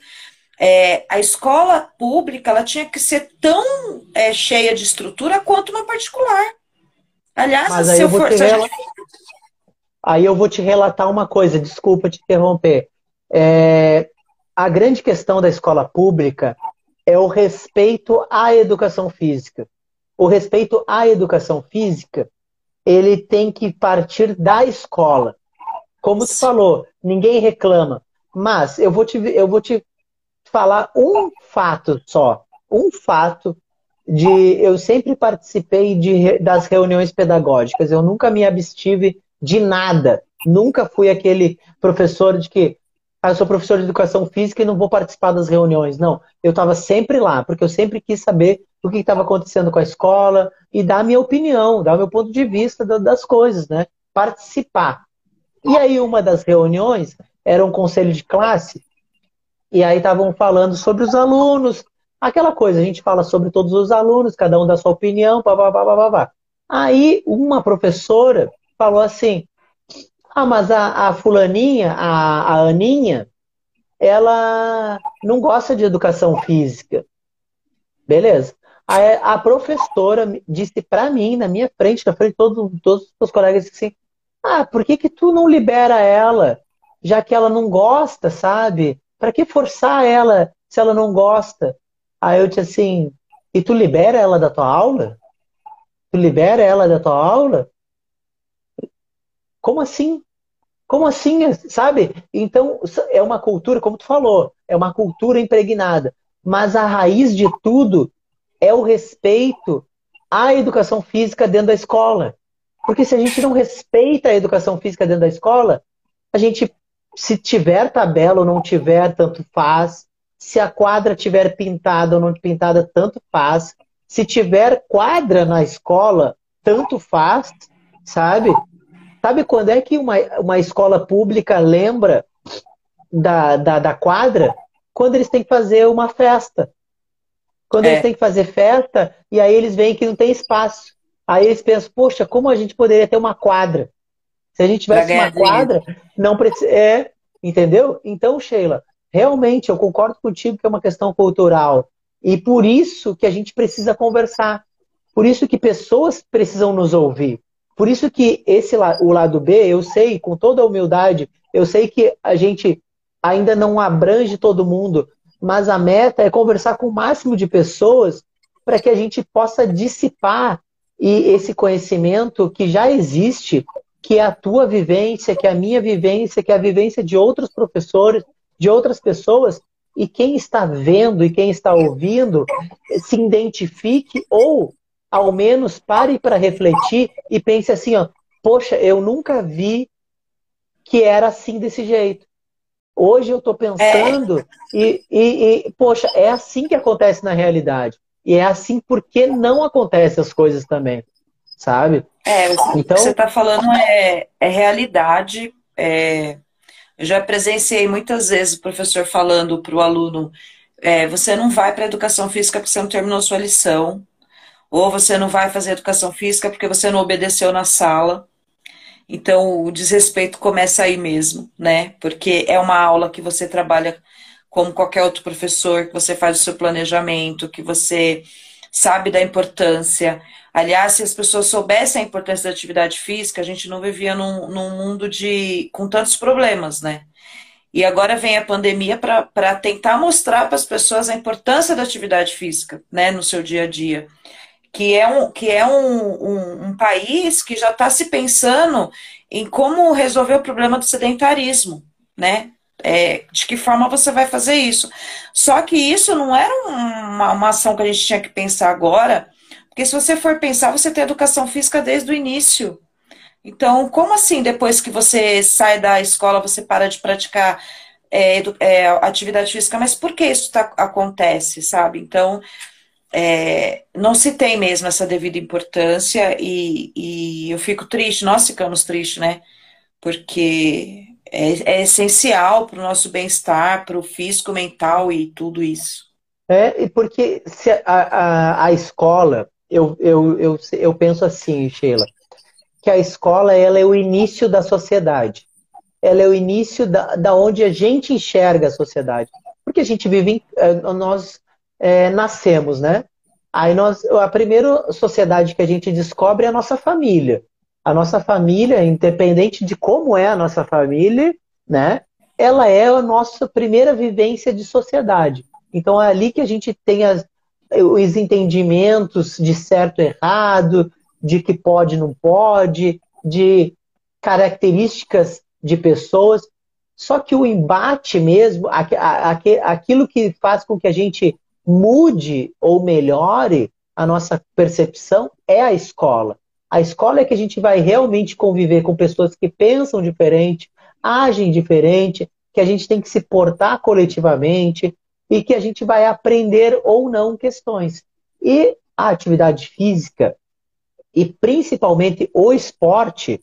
É, a escola pública ela tinha que ser tão é, cheia de estrutura quanto uma particular. Aliás, Mas aí se eu eu vou for. rela- gente- Aí eu vou te relatar uma coisa, desculpa te interromper. É, a grande questão da escola pública é o respeito à educação física. O respeito à educação física, ele tem que partir da escola. Como tu falou, ninguém reclama. Mas eu vou te, eu vou te falar um fato só. Um fato de. Eu sempre participei de, das reuniões pedagógicas. Eu nunca me abstive de nada. Nunca fui aquele professor de que. Ah, eu sou professor de educação física e não vou participar das reuniões. Não, eu estava sempre lá, porque eu sempre quis saber o que estava acontecendo com a escola e dar a minha opinião, dar o meu ponto de vista da- das coisas, né? Participar. E aí, uma das reuniões era um conselho de classe, e aí estavam falando sobre os alunos, aquela coisa, a gente fala sobre todos os alunos, cada um dá sua opinião, pá, pá. Aí, uma professora falou assim: Ah, mas a, a fulaninha, a, a Aninha, ela não gosta de educação física. Beleza. Aí a professora disse pra mim, na minha frente, na frente de todos, todos os meus colegas, assim: Ah, por que que tu não libera ela, já que ela não gosta, sabe? Pra que forçar ela se ela não gosta? Aí eu disse assim: E tu libera ela da tua aula? Tu libera ela da tua aula? Como assim? Como assim, sabe? Então, é uma cultura, como tu falou, é uma cultura impregnada. Mas a raiz de tudo é o respeito à educação física dentro da escola. Porque se a gente não respeita a educação física dentro da escola, a gente, se tiver tabela ou não tiver, tanto faz. Se a quadra tiver pintada ou não pintada, tanto faz. Se tiver quadra na escola, tanto faz, sabe? Sabe quando é que uma, uma escola pública lembra da, da, da quadra? Quando eles têm que fazer uma festa. Quando É. eles têm que fazer festa, e aí eles veem que não tem espaço. Aí eles pensam, poxa, como a gente poderia ter uma quadra? Se a gente tivesse uma quadra, não precisa. É, entendeu? Então, Sheila, realmente eu concordo contigo que é uma questão cultural. E por isso que a gente precisa conversar. Por isso que pessoas precisam nos ouvir. Por isso que esse o lado B, eu sei, com toda a humildade, eu sei que a gente ainda não abrange todo mundo, mas a meta é conversar com o máximo de pessoas para que a gente possa dissipar e esse conhecimento que já existe, que é a tua vivência, que é a minha vivência, que é a vivência de outros professores, de outras pessoas, e quem está vendo e quem está ouvindo se identifique ou ao menos pare para refletir e pense assim, ó, poxa, eu nunca vi que era assim desse jeito. Hoje eu estou pensando e, e, e, poxa, é assim que acontece na realidade. E é assim porque não acontecem as coisas também, sabe? É, o Então- que você está falando é, é realidade. é, eu já presenciei muitas vezes o professor falando para o aluno: é, você não vai para a educação física porque você não terminou sua lição, ou você não vai fazer educação física porque você não obedeceu na sala. Então o desrespeito começa aí mesmo, né? Porque é uma aula que você trabalha como qualquer outro professor, que você faz o seu planejamento, que você sabe da importância. Aliás, se as pessoas soubessem a importância da atividade física, a gente não vivia num, num mundo de com tantos problemas, né? E agora vem a pandemia para tentar mostrar para as pessoas a importância da atividade física, né, no seu dia a dia. Que é um, que é um, um, um país que já está se pensando em como resolver o problema do sedentarismo, né? É, de que forma você vai fazer isso. Só que isso não era uma, uma ação que a gente tinha que pensar agora, porque se você for pensar, você tem educação física desde o início. Então, como assim, depois que você sai da escola, você para de praticar é, é, atividade física? Mas por que isso tá- acontece, sabe? Então, é, não se tem mesmo essa devida importância e, e eu fico triste, nós ficamos tristes, né? Porque é, é essencial para o nosso bem-estar, para o físico, mental e tudo isso. É, porque se a, a, a escola, eu, eu, eu, eu penso assim, Sheila, que a escola ela é o início da sociedade. Ela é o início da, da onde a gente enxerga a sociedade. Porque a gente vive, em, eh, nós é, nascemos, né? Aí nós, a primeira sociedade que a gente descobre é a nossa família. A nossa família, independente de como é a nossa família, né? Ela é a nossa primeira vivência de sociedade. Então é ali que a gente tem as, os entendimentos de certo e errado, de que pode e não pode, de características de pessoas. Só que o embate mesmo, aquilo que faz com que a gente mude ou melhore a nossa percepção é a escola. A escola é que a gente vai realmente conviver com pessoas que pensam diferente, agem diferente, que a gente tem que se portar coletivamente e que a gente vai aprender ou não questões. E a atividade física e principalmente o esporte,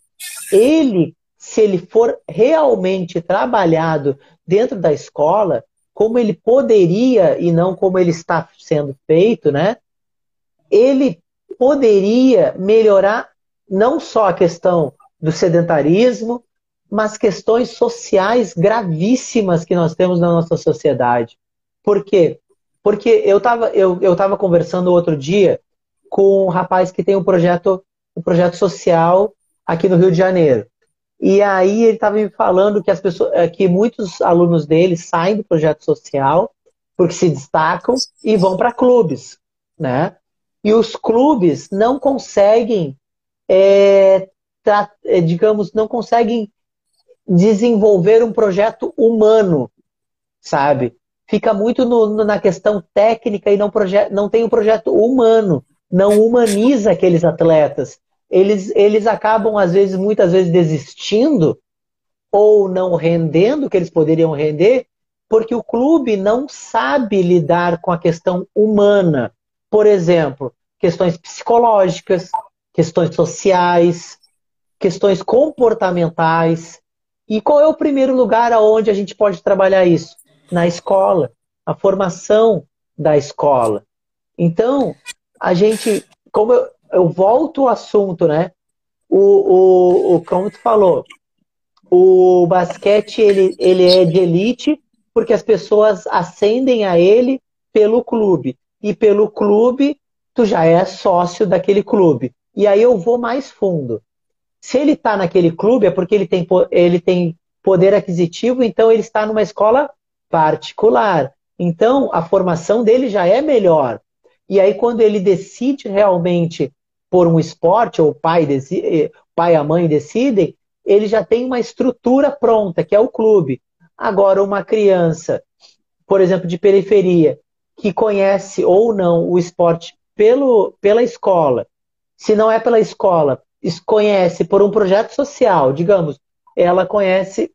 ele, se ele for realmente trabalhado dentro da escola, como ele poderia e não como ele está sendo feito, né? Ele poderia melhorar não só a questão do sedentarismo, mas questões sociais gravíssimas que nós temos na nossa sociedade. Por quê? Porque eu estava eu, eu tava conversando outro dia com um rapaz que tem um projeto, um projeto social aqui no Rio de Janeiro. E aí ele estava me falando que as pessoas, eh, que muitos alunos dele saem do projeto social porque se destacam e vão para clubes, né? E os clubes não conseguem, é, é, digamos, não conseguem desenvolver um projeto humano, sabe? Fica muito no, no, na questão técnica e não, não tem um projeto humano, não humaniza aqueles atletas eles, eles acabam, às vezes, muitas vezes, desistindo ou não rendendo o que eles poderiam render, porque o clube não sabe lidar com a questão humana. Por exemplo, questões psicológicas, questões sociais, questões comportamentais. E qual é o primeiro lugar aonde a gente pode trabalhar isso? Na escola, a formação da escola. Então, a gente, como eu, eu volto ao assunto, né? O, o, o como tu falou, o basquete ele, ele é de elite porque as pessoas ascendem a ele pelo clube. E pelo clube, tu já é sócio daquele clube. E aí eu vou mais fundo. Se ele está naquele clube, é porque ele tem, ele tem poder aquisitivo, então ele está numa escola particular. Então a formação dele já é melhor. E aí, quando ele decide realmente por um esporte, ou o pai, decide, pai e a mãe decidem, ele já tem uma estrutura pronta, que é o clube. Agora, uma criança, por exemplo, de periferia, que conhece ou não o esporte pelo, pela escola, se não é pela escola, conhece por um projeto social, digamos, ela conhece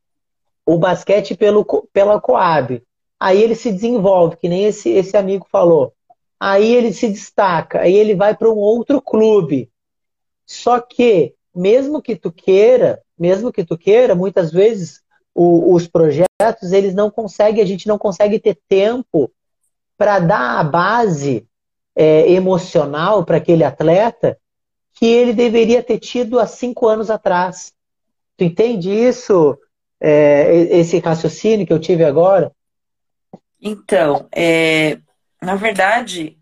o basquete pelo, pela Coab. Aí ele se desenvolve, que nem esse, esse amigo falou aí ele se destaca, aí ele vai para um outro clube. Só que, mesmo que tu queira, mesmo que tu queira, muitas vezes o, os projetos, eles não conseguem, a gente não consegue ter tempo para dar a base é, emocional para aquele atleta que ele deveria ter tido há cinco anos atrás. Tu entende isso? É, esse raciocínio que eu tive agora? Então, é, na verdade,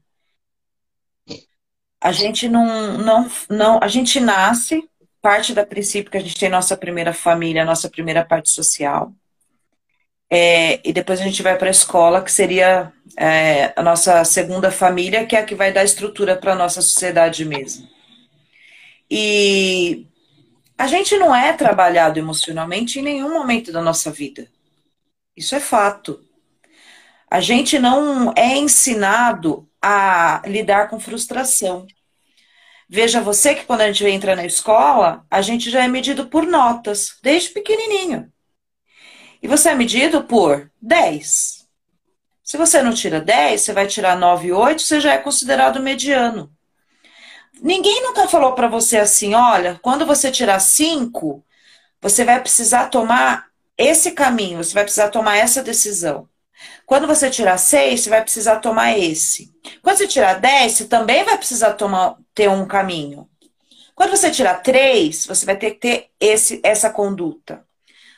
a gente não, não, não, a gente nasce, parte da princípio que a gente tem nossa primeira família, nossa primeira parte social. É, e depois a gente vai para a escola, que seria é, a nossa segunda família, que é a que vai dar estrutura para a nossa sociedade mesmo. E a gente não é trabalhado emocionalmente em nenhum momento da nossa vida. Isso é fato. A gente não é ensinado a lidar com frustração. Veja você que quando a gente entra na escola, a gente já é medido por notas, desde pequenininho. E você é medido por 10. Se você não tira 10, você vai tirar 9 e 8, você já é considerado mediano. Ninguém nunca falou para você assim, olha, quando você tirar 5, você vai precisar tomar esse caminho, você vai precisar tomar essa decisão. Quando você tirar seis, você vai precisar tomar esse. Quando você tirar dez, você também vai precisar tomar, ter um caminho. Quando você tirar três, você vai ter que ter esse, essa conduta.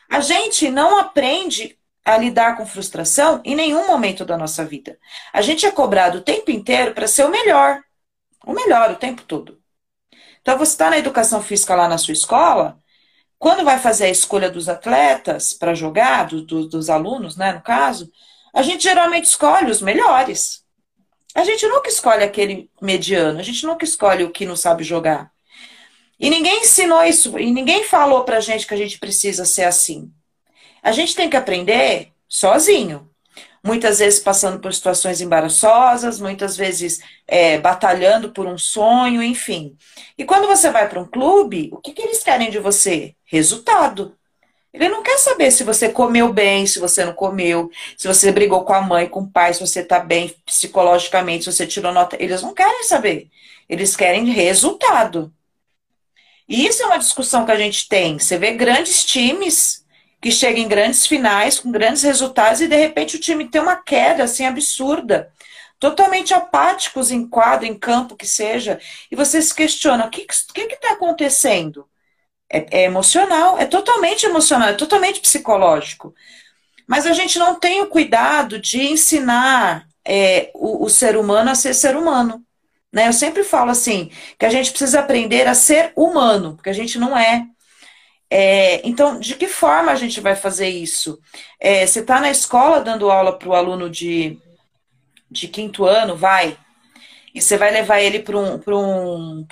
A gente não aprende a lidar com frustração em nenhum momento da nossa vida. A gente é cobrado o tempo inteiro para ser o melhor. O melhor o tempo todo. Então, você está na educação física lá na sua escola, quando vai fazer a escolha dos atletas para jogar, do, do, dos alunos, né, no caso, a gente geralmente escolhe os melhores. A gente nunca escolhe aquele mediano, a gente nunca escolhe o que não sabe jogar. E ninguém ensinou isso, e ninguém falou pra gente que a gente precisa ser assim. A gente tem que aprender sozinho. Muitas vezes passando por situações embaraçosas, muitas vezes é, batalhando por um sonho, enfim. E quando você vai para um clube, o que, que eles querem de você? Resultado. Ele não quer saber se você comeu bem, se você não comeu, se você brigou com a mãe, com o pai, se você está bem psicologicamente, se você tirou nota. Eles não querem saber. Eles querem resultado. E isso é uma discussão que a gente tem. Você vê grandes times que chegam em grandes finais, com grandes resultados, e de repente o time tem uma queda assim absurda. Totalmente apáticos em quadro, em campo, que seja. E você se questiona: o que está acontecendo? É, é emocional, é totalmente emocional, é totalmente psicológico. Mas a gente não tem o cuidado de ensinar é, o, o ser humano a ser ser humano. Né? Eu sempre falo assim, que a gente precisa aprender a ser humano, porque a gente não é. é então, de que forma a gente vai fazer isso? É, você está na escola dando aula para o aluno de, de quinto ano, vai, e você vai levar ele para um, um, um,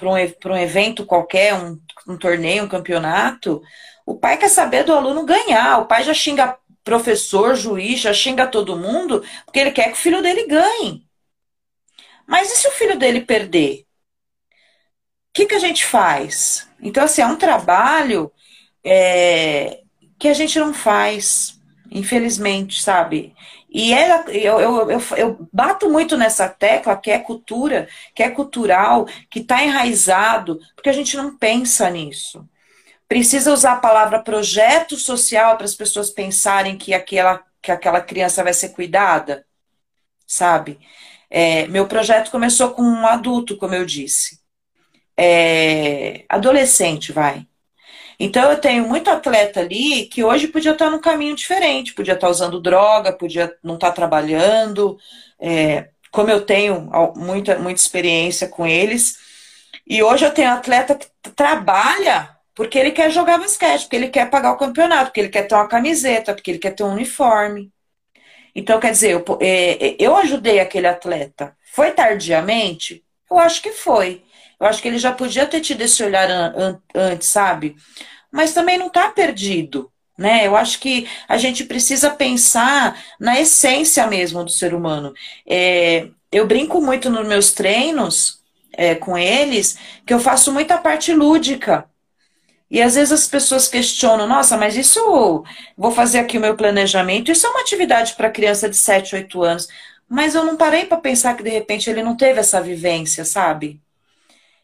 um evento qualquer, um, um torneio, um campeonato, o pai quer saber do aluno ganhar, o pai já xinga professor, juiz, já xinga todo mundo, porque ele quer que o filho dele ganhe. Mas e se o filho dele perder? O que, que a gente faz? Então, assim, é um trabalho é, que a gente não faz, infelizmente, sabe? E é, eu, eu, eu, eu, bato muito nessa tecla que é cultura, que é cultural, que está enraizado, porque a gente não pensa nisso. Precisa usar a palavra projeto social para as pessoas pensarem que aquela, que aquela criança vai ser cuidada, sabe? É, meu projeto começou com um adulto, como eu disse. É, adolescente, vai. Então eu tenho muito atleta ali que hoje podia estar num caminho diferente, podia estar usando droga, podia não estar trabalhando. É, como eu tenho muita, muita experiência com eles. E hoje eu tenho atleta que trabalha porque ele quer jogar basquete, porque ele quer pagar o campeonato, porque ele quer ter uma camiseta, porque ele quer ter um uniforme. Então, quer dizer, eu, é, é, eu ajudei aquele atleta. Foi tardiamente? Eu acho que foi. Eu acho que ele já podia ter tido esse olhar an, an, antes, sabe? Mas também não está perdido. Né? Eu acho que a gente precisa pensar na essência mesmo do ser humano. É, eu brinco muito nos meus treinos é, com eles que eu faço muita parte lúdica. E às vezes as pessoas questionam, nossa, mas isso, vou fazer aqui o meu planejamento, isso é uma atividade para criança de 7, 8 anos. Mas eu não parei para pensar que de repente ele não teve essa vivência, sabe?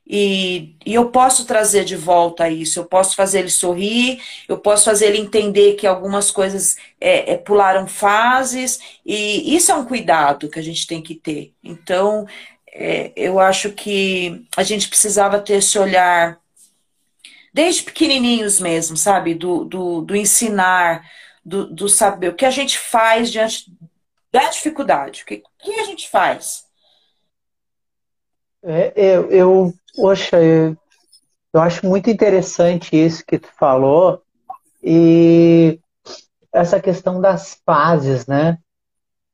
E, e, eu posso trazer de volta isso, eu posso fazer ele sorrir, eu posso fazer ele entender que algumas coisas é, é, pularam fases, e isso é um cuidado que a gente tem que ter. Então, é, eu acho que a gente precisava ter esse olhar desde pequenininhos mesmo, sabe? Do, do, do ensinar, do, do, saber o que a gente faz diante da dificuldade. O que, que a gente faz? É, eu, eu, poxa, eu, eu acho muito interessante isso que tu falou e essa questão das fases, né?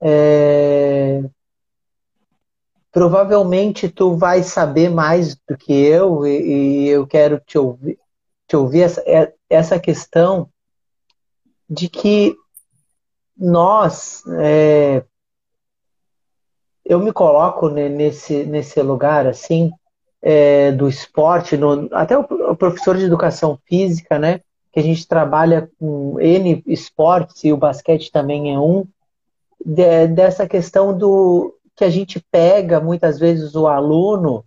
É, provavelmente tu vai saber mais do que eu e, e eu quero te ouvir, te ouvir essa, é, essa questão de que nós, é, eu me coloco nesse, nesse lugar assim, é, do esporte, no, até o, professor de educação física, né, que a gente trabalha com N esportes e o basquete também é um, de, dessa questão do que a gente pega muitas vezes o aluno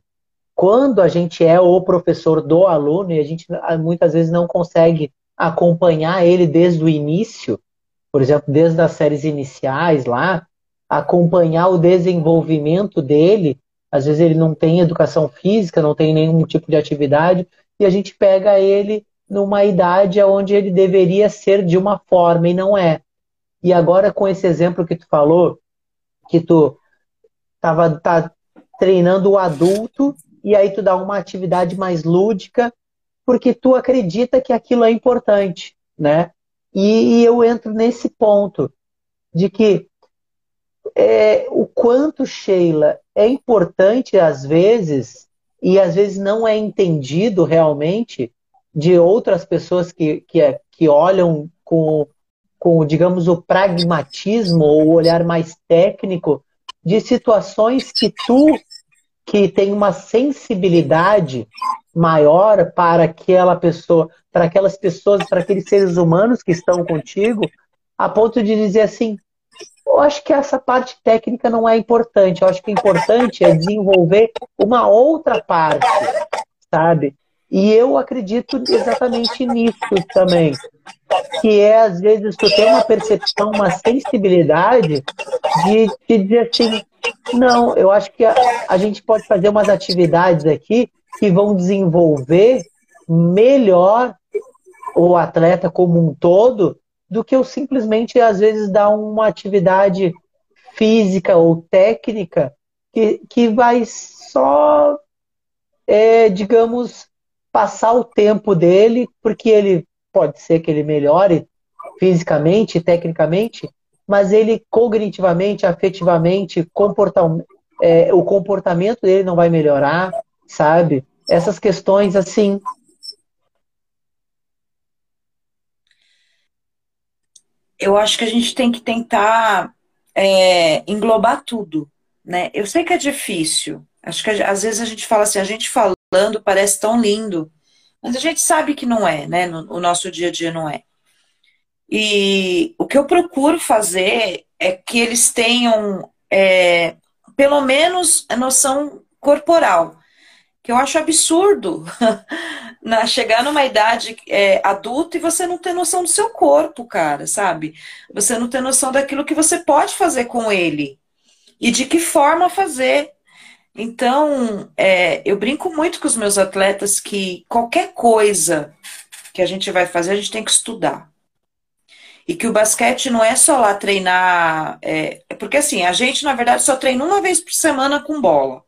quando a gente é o professor do aluno e a gente ah, muitas vezes não consegue acompanhar ele desde o início, por exemplo, desde as séries iniciais lá, acompanhar o desenvolvimento dele. Às vezes ele não tem educação física, não tem nenhum tipo de atividade, e a gente pega ele numa idade onde ele deveria ser de uma forma e não é. E agora com esse exemplo que tu falou, que tu tava tá treinando o adulto e aí tu dá uma atividade mais lúdica porque tu acredita que aquilo é importante, né? E, e eu entro nesse ponto de que é, o quanto Sheila é importante às vezes e às vezes não é entendido realmente de outras pessoas que, que, é, que olham com, com, digamos, o pragmatismo ou o olhar mais técnico de situações que tu, que tem uma sensibilidade maior para aquela pessoa, para aquelas pessoas, para aqueles seres humanos que estão contigo, a ponto de dizer assim, eu acho que essa parte técnica não é importante. Eu acho que o importante é desenvolver uma outra parte, sabe? E eu acredito exatamente nisso também. Que é, às vezes, tu tem uma percepção, uma sensibilidade de, de dizer assim, não, eu acho que a, a gente pode fazer umas atividades aqui que vão desenvolver melhor o atleta como um todo do que eu simplesmente, às vezes, dar uma atividade física ou técnica que, que vai só, é, digamos, passar o tempo dele, porque ele pode ser que ele melhore fisicamente, tecnicamente, mas ele cognitivamente, afetivamente, comportam, é, o comportamento dele não vai melhorar, sabe? Essas questões assim. Eu acho que a gente tem que tentar é, englobar tudo, né? Eu sei que é difícil. Acho que às vezes a gente fala assim, a gente fala falando parece tão lindo, mas a gente sabe que não é, né? O nosso dia a dia não é. E o que eu procuro fazer é que eles tenham, é, pelo menos, a noção corporal. Que eu acho absurdo <laughs> na, chegar numa idade é, adulta e você não ter noção do seu corpo, cara, sabe? Você não ter noção daquilo que você pode fazer com ele e de que forma fazer. Então, é, eu brinco muito com os meus atletas que qualquer coisa que a gente vai fazer, a gente tem que estudar. E que o basquete não é só lá treinar. É, porque assim, a gente, na verdade, só treina uma vez por semana com bola.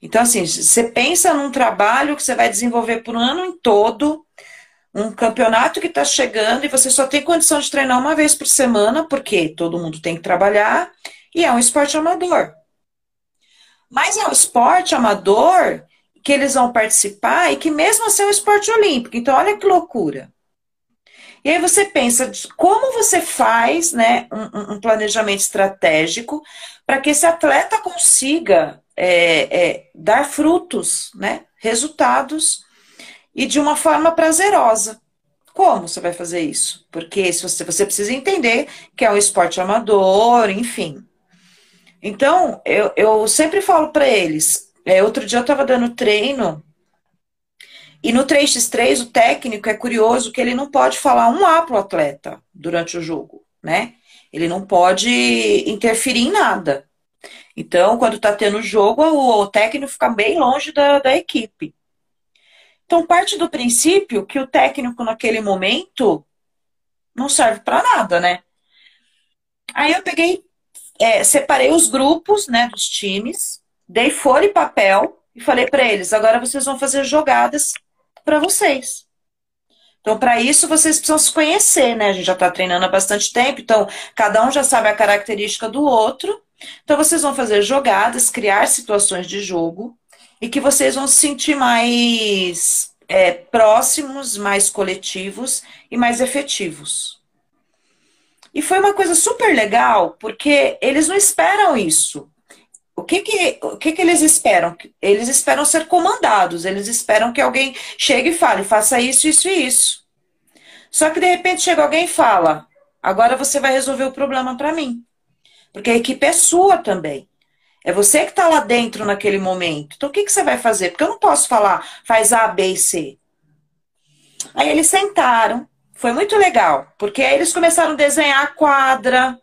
Então, assim, você pensa num trabalho que você vai desenvolver por um ano em todo, um campeonato que está chegando e você só tem condição de treinar uma vez por semana, porque todo mundo tem que trabalhar, e é um esporte amador. Mas é um esporte amador que eles vão participar e que mesmo assim é um esporte olímpico. Então, olha que loucura. E aí você pensa como você faz né, um, um planejamento estratégico para que esse atleta consiga é, é, dar frutos, né, resultados, e de uma forma prazerosa. Como você vai fazer isso? Porque se você, você precisa entender que é um esporte amador, enfim. Então, eu, eu sempre falo para eles. É, outro dia eu estava dando treino e no 3x3 o técnico é curioso que ele não pode falar um A pro atleta durante o jogo, né? Ele não pode interferir em nada. Então, quando tá tendo jogo, o, o técnico fica bem longe da, da equipe. Então, parte do princípio que o técnico naquele momento não serve para nada, né? Aí eu peguei é, separei os grupos né, dos times, dei folha e papel e falei para eles: agora vocês vão fazer jogadas para vocês. Então, para isso, vocês precisam se conhecer, né? A gente já está treinando há bastante tempo, então cada um já sabe a característica do outro. Então, vocês vão fazer jogadas, criar situações de jogo e que vocês vão se sentir mais é, próximos, mais coletivos e mais efetivos. E foi uma coisa super legal, porque eles não esperam isso. O que que, o que que eles esperam? Eles esperam ser comandados, eles esperam que alguém chegue e fale, faça isso, isso e isso. Só que de repente chega alguém e fala, agora você vai resolver o problema para mim. Porque a equipe é sua também. É você que está lá dentro naquele momento. Então o que, que você vai fazer? Porque eu não posso falar, faz A, B e C. Aí eles sentaram, foi muito legal, porque aí eles começaram a desenhar a quadra,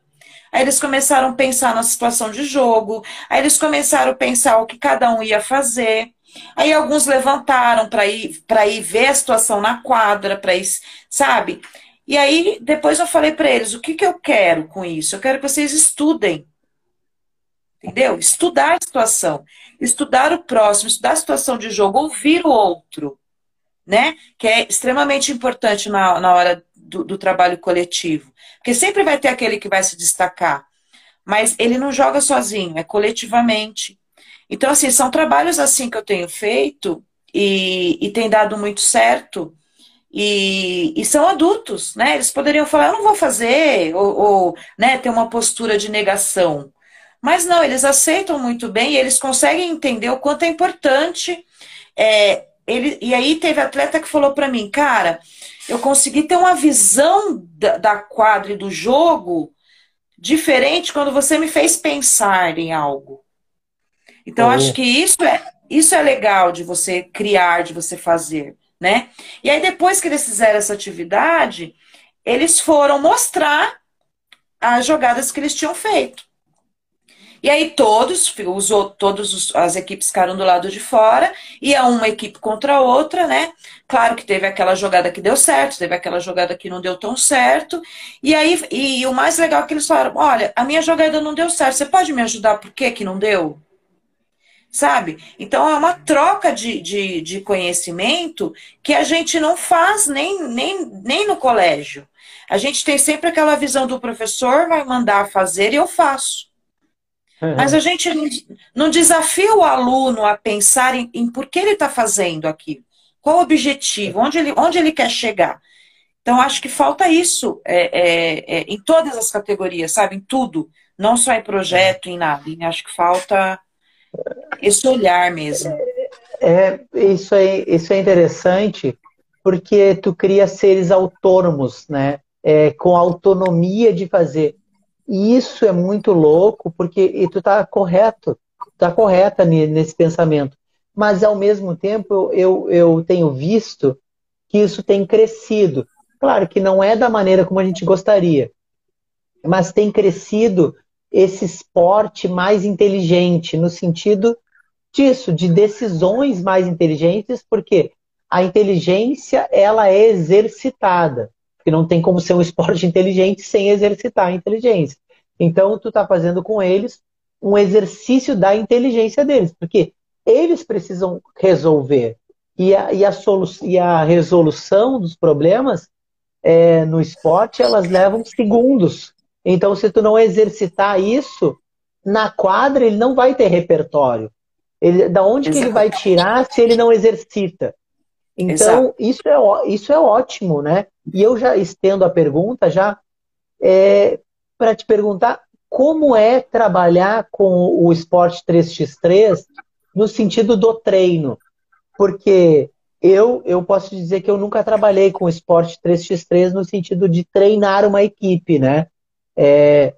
aí eles começaram a pensar na situação de jogo, aí eles começaram a pensar o que cada um ia fazer. Aí alguns levantaram para ir para ir ver a situação na quadra, para ir, sabe? E aí depois eu falei para eles, o que que eu quero com isso? Eu quero que vocês estudem. Entendeu? Estudar a situação, estudar o próximo, estudar a situação de jogo, ouvir o outro né? Que é extremamente importante na, na hora do, do trabalho coletivo. Porque sempre vai ter aquele que vai se destacar. Mas ele não joga sozinho, é coletivamente. Então, assim, são trabalhos assim que eu tenho feito e, e tem dado muito certo. E, e, são adultos, né? Eles poderiam falar, eu não vou fazer, ou, ou né, ter uma postura de negação. Mas não, eles aceitam muito bem e eles conseguem entender o quanto é importante é, ele, e aí teve atleta que falou para mim, cara, eu consegui ter uma visão da, da quadra e do jogo diferente quando você me fez pensar em algo. Então, oh. acho que isso é, isso é legal de você criar, de você fazer, né? E aí, depois que eles fizeram essa atividade, eles foram mostrar as jogadas que eles tinham feito. E aí todos, usou, todas as equipes ficaram do lado de fora, e é uma equipe contra a outra, né? Claro que teve aquela jogada que deu certo, teve aquela jogada que não deu tão certo. E aí, e, e o mais legal é que eles falaram: olha, a minha jogada não deu certo, você pode me ajudar por que, que não deu? Sabe? Então é uma troca de, de, de conhecimento que a gente não faz nem, nem, nem no colégio. A gente tem sempre aquela visão do professor vai mandar fazer e eu faço. Uhum. Mas a gente não desafia o aluno a pensar em, em por que ele está fazendo aquilo. Qual o objetivo? Onde ele, onde ele quer chegar? Então, acho que falta isso é, é, é, em todas as categorias, sabe? Em tudo. Não só em projeto, em nada. E acho que falta esse olhar mesmo. É, isso, é, isso é interessante, porque tu cria seres autônomos, né? É, com autonomia de fazer. E isso é muito louco, porque e tu tá correto, tá correta nesse pensamento. Mas ao mesmo tempo eu, eu tenho visto que isso tem crescido. Claro que não é da maneira como a gente gostaria, mas tem crescido esse esporte mais inteligente, no sentido disso, de decisões mais inteligentes, porque a inteligência ela é exercitada. Porque não tem como ser um esporte <laughs> inteligente sem exercitar a inteligência. Então, tu está fazendo com eles um exercício da inteligência deles, porque eles precisam resolver. E a, e a, solu e a resolução dos problemas é, no esporte, elas levam segundos. Então, se tu não exercitar isso, na quadra ele não vai ter repertório. Ele, da onde que ele vai tirar se ele não exercita? Então, isso é, isso é ótimo, né? E eu já estendo a pergunta já é, para te perguntar como é trabalhar com o esporte 3x3 no sentido do treino. Porque eu, eu posso dizer que eu nunca trabalhei com esporte 3x3 no sentido de treinar uma equipe, né? É,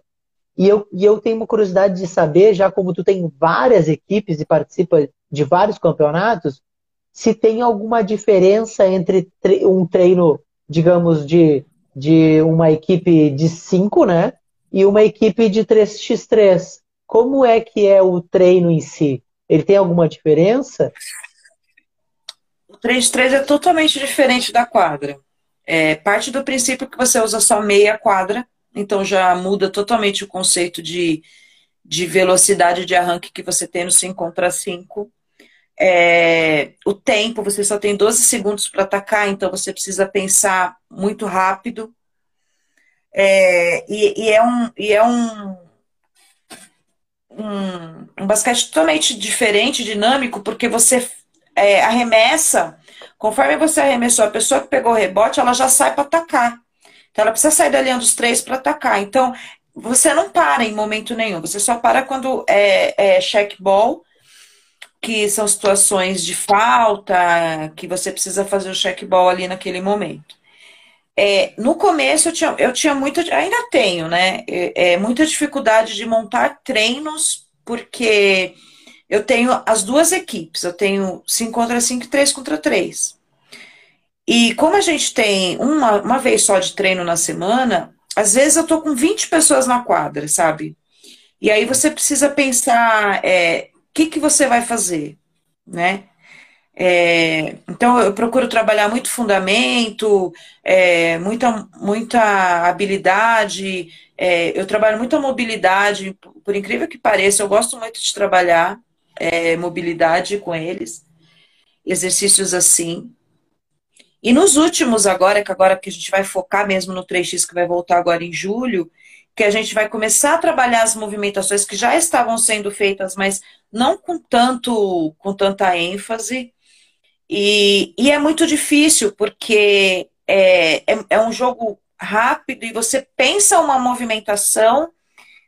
e, eu, e eu tenho uma curiosidade de saber, já como tu tem várias equipes e participa de vários campeonatos, se tem alguma diferença entre um treino, digamos, de, de uma equipe de cinco, né? e uma equipe de 3x3. Como é que é o treino em si? Ele tem alguma diferença? O 3x3 é totalmente diferente da quadra. É, parte do princípio que você usa só meia quadra, então já muda totalmente o conceito de, de velocidade de arranque que você tem no 5 contra 5. É, o tempo, você só tem 12 segundos para atacar, então você precisa pensar muito rápido. É, e, e, é um, e é um, um, um, basquete totalmente diferente, dinâmico, porque você é, arremessa, conforme você arremessou, a pessoa que pegou o rebote, ela já sai para atacar. Então ela precisa sair da linha dos três para atacar. Então, você não para em momento nenhum, você só para quando é, é check ball, que são situações de falta, que você precisa fazer o check ball ali naquele momento. É, no começo eu tinha, eu tinha muita, ainda tenho, né? É, é, muita dificuldade de montar treinos, porque eu tenho as duas equipes, eu tenho 5 contra 5 e 3 contra 3. E como a gente tem uma, uma vez só de treino na semana, às vezes eu tô com 20 pessoas na quadra, sabe? E aí você precisa pensar é, que, que você vai fazer, né? É, então eu procuro trabalhar muito fundamento, é, muita, muita habilidade, é, eu trabalho muita mobilidade, por incrível que pareça, eu gosto muito de trabalhar é, mobilidade com eles, exercícios assim. E nos últimos agora, que agora que a gente vai focar mesmo no 3x que vai voltar agora em julho, que a gente vai começar a trabalhar as movimentações que já estavam sendo feitas, mas não com tanto com tanta ênfase. E, e é muito difícil, porque é, é, é um jogo rápido e você pensa uma movimentação,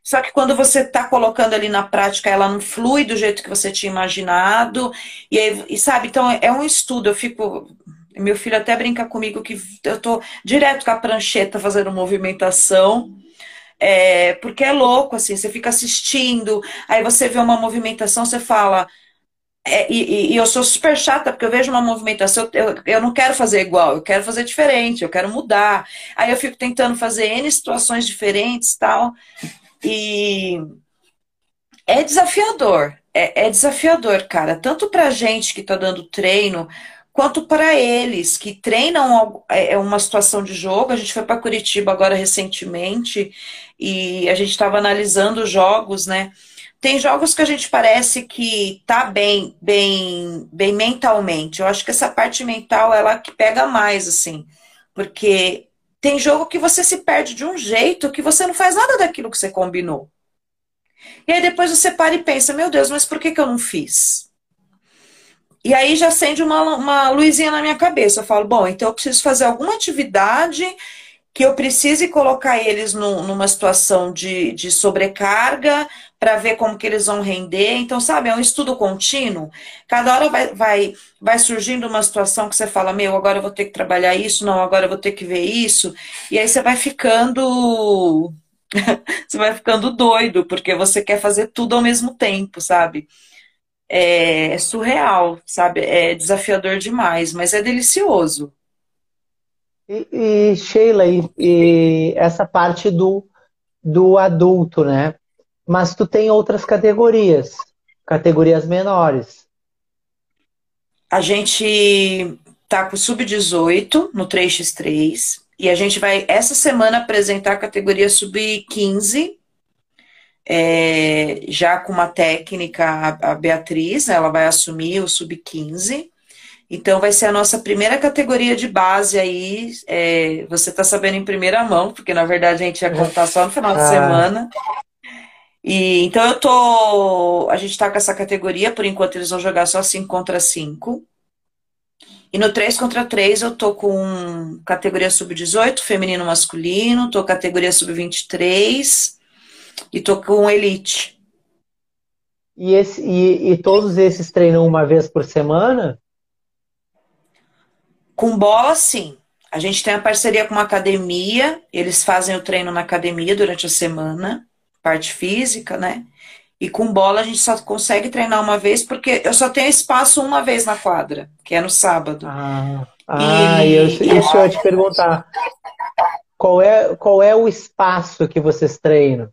só que quando você está colocando ali na prática, ela não flui do jeito que você tinha imaginado. E, e sabe, então é um estudo. Eu fico meu filho até brinca comigo que eu tô direto com a prancheta fazendo movimentação. É, porque é louco, assim, você fica assistindo, aí você vê uma movimentação, você fala. É, e, e, eu sou super chata, porque eu vejo uma movimentação, eu, eu não quero fazer igual, eu quero fazer diferente, eu quero mudar. Aí eu fico tentando fazer N situações diferentes tal. E é desafiador, é, é desafiador, cara. Tanto pra gente que tá dando treino, quanto para eles que treinam é, é uma situação de jogo. A gente foi para Curitiba agora recentemente e a gente estava analisando os jogos, né? Tem jogos que a gente parece que tá bem, bem, bem mentalmente. Eu acho que essa parte mental ela que pega mais assim, porque tem jogo que você se perde de um jeito que você não faz nada daquilo que você combinou. E aí depois você para e pensa, meu Deus, mas por que, que eu não fiz? E aí já acende uma, uma luzinha na minha cabeça. Eu falo, bom, então eu preciso fazer alguma atividade que eu precise colocar eles no, numa situação de, de sobrecarga para ver como que eles vão render. Então, sabe, é um estudo contínuo. Cada hora vai, vai, vai surgindo uma situação que você fala, meu, agora eu vou ter que trabalhar isso, não, agora eu vou ter que ver isso. E aí você vai ficando. <laughs> você vai ficando doido, porque você quer fazer tudo ao mesmo tempo, sabe? É surreal, sabe? É desafiador demais, mas é delicioso. E, e Sheila, e, e, essa parte do, do adulto, né? Mas tu tem outras categorias, categorias menores. A gente tá com sub-18 no 3x3 e a gente vai essa semana apresentar a categoria sub-15 é, já com uma técnica, a Beatriz, ela vai assumir o sub-15. Então, vai ser a nossa primeira categoria de base aí. É, você está sabendo em primeira mão, porque na verdade a gente ia contar só no final de ah. semana. E, então, eu tô. A gente está com essa categoria, por enquanto eles vão jogar só 5 contra 5. E no 3 contra 3 eu tô com categoria sub-18, feminino masculino, tô categoria sub-23 e tô com elite. E, esse, e, e todos esses treinam uma vez por semana? Com bola, sim. A gente tem a parceria com uma academia, eles fazem o treino na academia durante a semana, parte física, né? E com bola a gente só consegue treinar uma vez, porque eu só tenho espaço uma vez na quadra, que é no sábado. Ah, ah e, eu, isso eu ia te perguntar. Qual é, qual é o espaço que vocês treinam?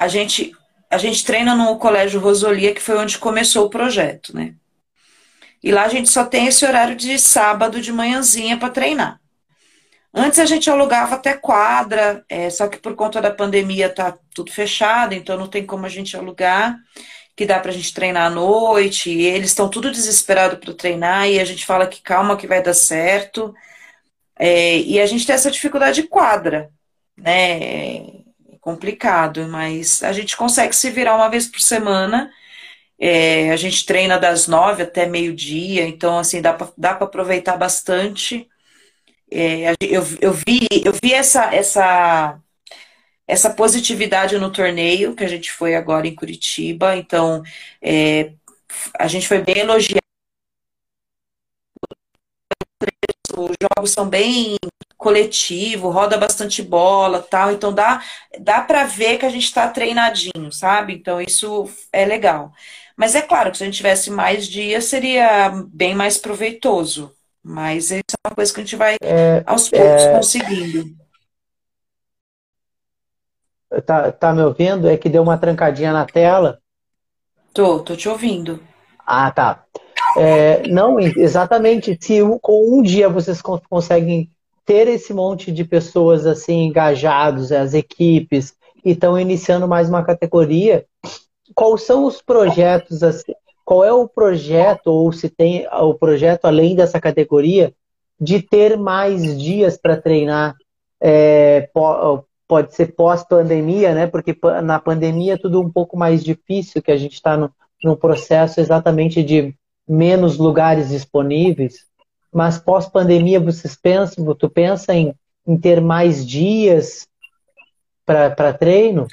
A gente, a gente treina no Colégio Rosolia, que foi onde começou o projeto, né? E lá a gente só tem esse horário de sábado de manhãzinha para treinar. Antes a gente alugava até quadra, é, só que por conta da pandemia tá tudo fechado, então não tem como a gente alugar, que dá pra gente treinar à noite, e eles estão tudo desesperado para treinar, e a gente fala que calma que vai dar certo. É, e a gente tem essa dificuldade de quadra, né? Complicado, mas a gente consegue se virar uma vez por semana. É, a gente treina das nove até meio-dia, então assim dá para dá aproveitar bastante. É, eu, eu, vi, eu vi essa, essa, essa positividade no torneio que a gente foi agora em Curitiba, então é, a gente foi bem elogiado. Os jogos são bem coletivo, roda bastante bola, tal. Então dá dá para ver que a gente está treinadinho, sabe? Então isso é legal. Mas é claro que se a gente tivesse mais dias seria bem mais proveitoso, Mas isso é uma coisa que a gente vai é, aos poucos é... conseguindo. Tá, tá me ouvindo? É que deu uma trancadinha na tela. Tô, tô te ouvindo. Ah, tá. É, não, exatamente. Se com um dia vocês conseguem ter esse monte de pessoas assim engajados, as equipes, e estão iniciando mais uma categoria, quais são os projetos? Assim, qual é o projeto, ou se tem o projeto além dessa categoria, de ter mais dias para treinar? É, pode ser pós-pandemia, né? Porque na pandemia é tudo um pouco mais difícil, que a gente está no, processo exatamente de menos lugares disponíveis. Mas pós-pandemia, vocês pensam, tu pensa em, em ter mais dias para treino?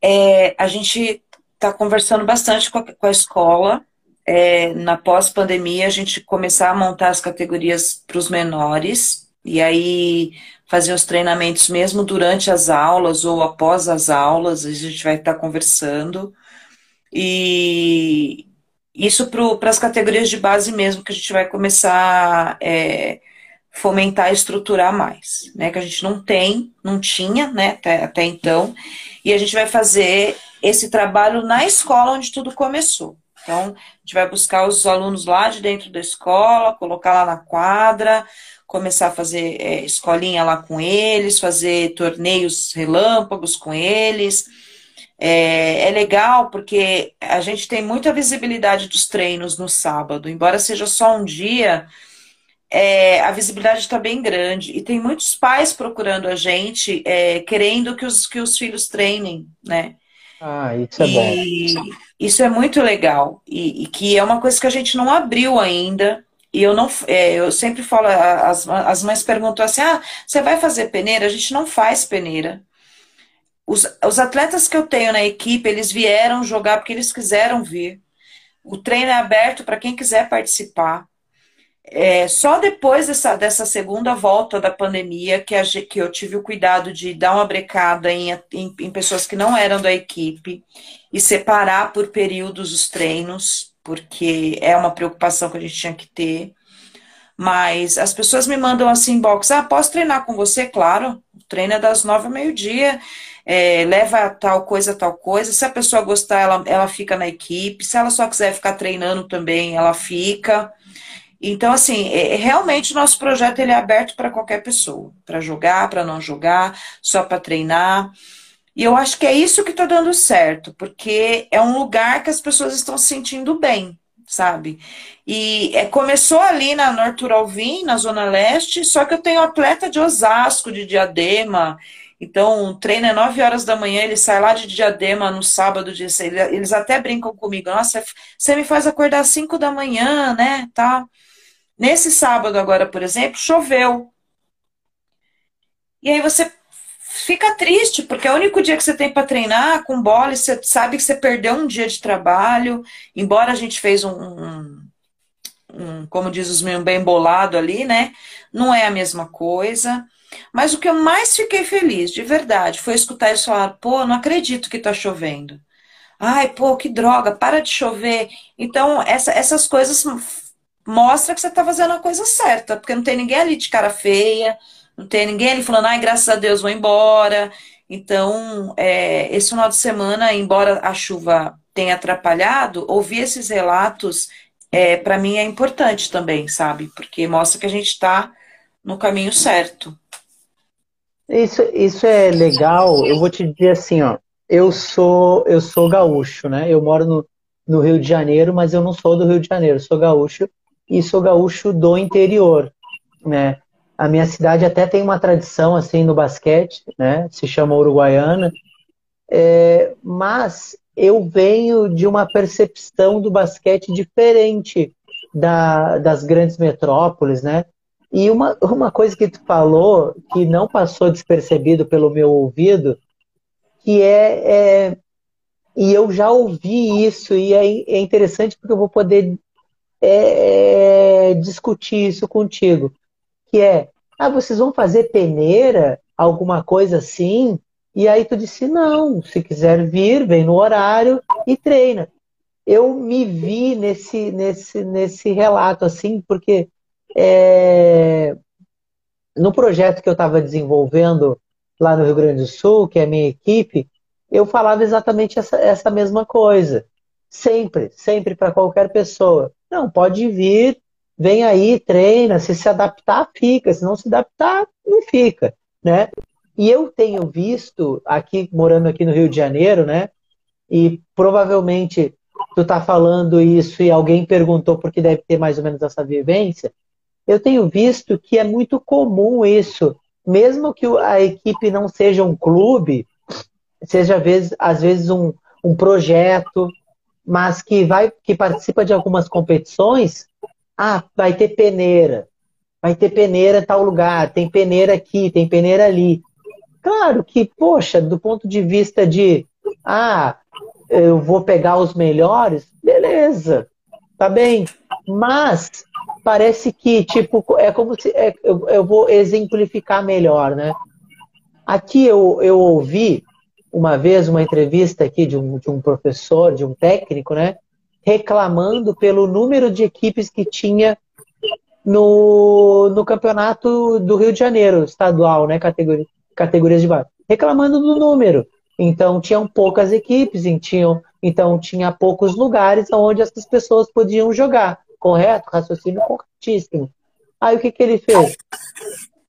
É, a gente está conversando bastante com a, com a escola. É, na pós-pandemia, a gente começar a montar as categorias para os menores. E aí fazer os treinamentos mesmo durante as aulas ou após as aulas, a gente vai estar tá conversando. E isso para as categorias de base mesmo, que a gente vai começar é, fomentar estruturar mais, né? Que a gente não tem, não tinha, né, até, até então. E a gente vai fazer esse trabalho na escola onde tudo começou. Então, a gente vai buscar os alunos lá de dentro da escola, colocar lá na quadra, começar a fazer é, escolinha lá com eles, fazer torneios relâmpagos com eles é, é, legal porque a gente tem muita visibilidade dos treinos no sábado, embora seja só um dia, é, a visibilidade está bem grande. E tem muitos pais procurando a gente, é, querendo que os, que os filhos treinem, né? Ah, isso é e bom. Isso é muito legal. E, e, que é uma coisa que a gente não abriu ainda. E eu não, é, eu sempre falo, as, as mães perguntam assim: ah, você vai fazer peneira? A gente não faz peneira. Os, os atletas que eu tenho na equipe, eles vieram jogar porque eles quiseram vir. O treino é aberto para quem quiser participar. É, só depois dessa, dessa segunda volta da pandemia que, a, que eu tive o cuidado de dar uma brecada em, em, em, pessoas que não eram da equipe e separar por períodos os treinos, porque é uma preocupação que a gente tinha que ter. Mas as pessoas me mandam assim, inbox, ah, posso treinar com você? Claro, o treino é das nove ao meio-dia é, leva tal coisa, tal coisa. Se a pessoa gostar, ela, ela fica na equipe. Se ela só quiser ficar treinando também, ela fica. Então, assim, é, é realmente o nosso projeto ele é aberto para qualquer pessoa, para jogar, para não jogar, só para treinar. E eu acho que é isso que está dando certo, porque é um lugar que as pessoas estão se sentindo bem, sabe? E é, começou ali na Norte Alvim, na Zona Leste, só que eu tenho atleta de Osasco, de Diadema, então, o treino é 9 horas da manhã, ele sai lá de diadema no sábado, de, eles até brincam comigo, nossa, você me faz acordar às 5 da manhã, né? Tá. Nesse sábado agora, por exemplo, choveu. E aí você fica triste, porque é o único dia que você tem para treinar com bola e você sabe que você perdeu um dia de trabalho, embora a gente fez um, um, um como diz os meus, bem bolado ali, né? Não é a mesma coisa. Mas o que eu mais fiquei feliz, de verdade, foi escutar eles falar: pô, não acredito que tá chovendo. Ai, pô, que droga, para de chover. Então, essa, essas coisas mostram que você está fazendo a coisa certa, porque não tem ninguém ali de cara feia, não tem ninguém ali falando, ai, graças a Deus, vou embora. Então, é, esse final de semana, embora a chuva tenha atrapalhado, ouvir esses relatos, é, para mim, é importante também, sabe? Porque mostra que a gente está no caminho certo. Isso, isso é legal. Eu vou te dizer assim, ó. Eu sou eu sou gaúcho, né? Eu moro no, no Rio de Janeiro, mas eu não sou do Rio de Janeiro. sou gaúcho e sou gaúcho do interior, né? A minha cidade até tem uma tradição assim no basquete, né? Se chama Uruguaiana. É, mas eu venho de uma percepção do basquete diferente da, das grandes metrópoles, né? E uma, uma coisa que tu falou, que não passou despercebido pelo meu ouvido, que é, é e eu já ouvi isso, e é, é interessante porque eu vou poder é, discutir isso contigo, que é, ah, vocês vão fazer peneira, alguma coisa assim? E aí tu disse, não, se quiser vir, vem no horário e treina. eu me vi nesse, nesse, nesse relato, assim, porque é, no projeto que eu estava desenvolvendo lá no Rio Grande do Sul, que é a minha equipe, eu falava exatamente essa, essa mesma coisa. Sempre, sempre para qualquer pessoa. Não, pode vir, vem aí, treina, se se adaptar, fica, se não se adaptar, não fica, né? E eu tenho visto aqui, morando aqui no Rio de Janeiro, né? E provavelmente tu tá falando isso e alguém perguntou porque deve ter mais ou menos essa vivência. Eu tenho visto que é muito comum isso, mesmo que a equipe não seja um clube, seja às vezes, um, um projeto, mas que vai que participa de algumas competições, ah, vai ter peneira, vai ter peneira em tal lugar, tem peneira aqui, tem peneira ali. Claro que, poxa, do ponto de vista de, ah, eu vou pegar os melhores, beleza, tá bem. Mas parece que, tipo, é como se. É, eu, eu, vou exemplificar melhor, né? Aqui eu, eu ouvi uma vez uma entrevista aqui de um, de um professor, de um técnico, né? Reclamando pelo número de equipes que tinha no, no campeonato do Rio de Janeiro, estadual, né? Categoria, categorias de base. Reclamando do número. Então, tinham poucas equipes, tinham, então tinha poucos lugares onde essas pessoas podiam jogar. Correto? Raciocínio corretíssimo. Aí o que, que ele fez?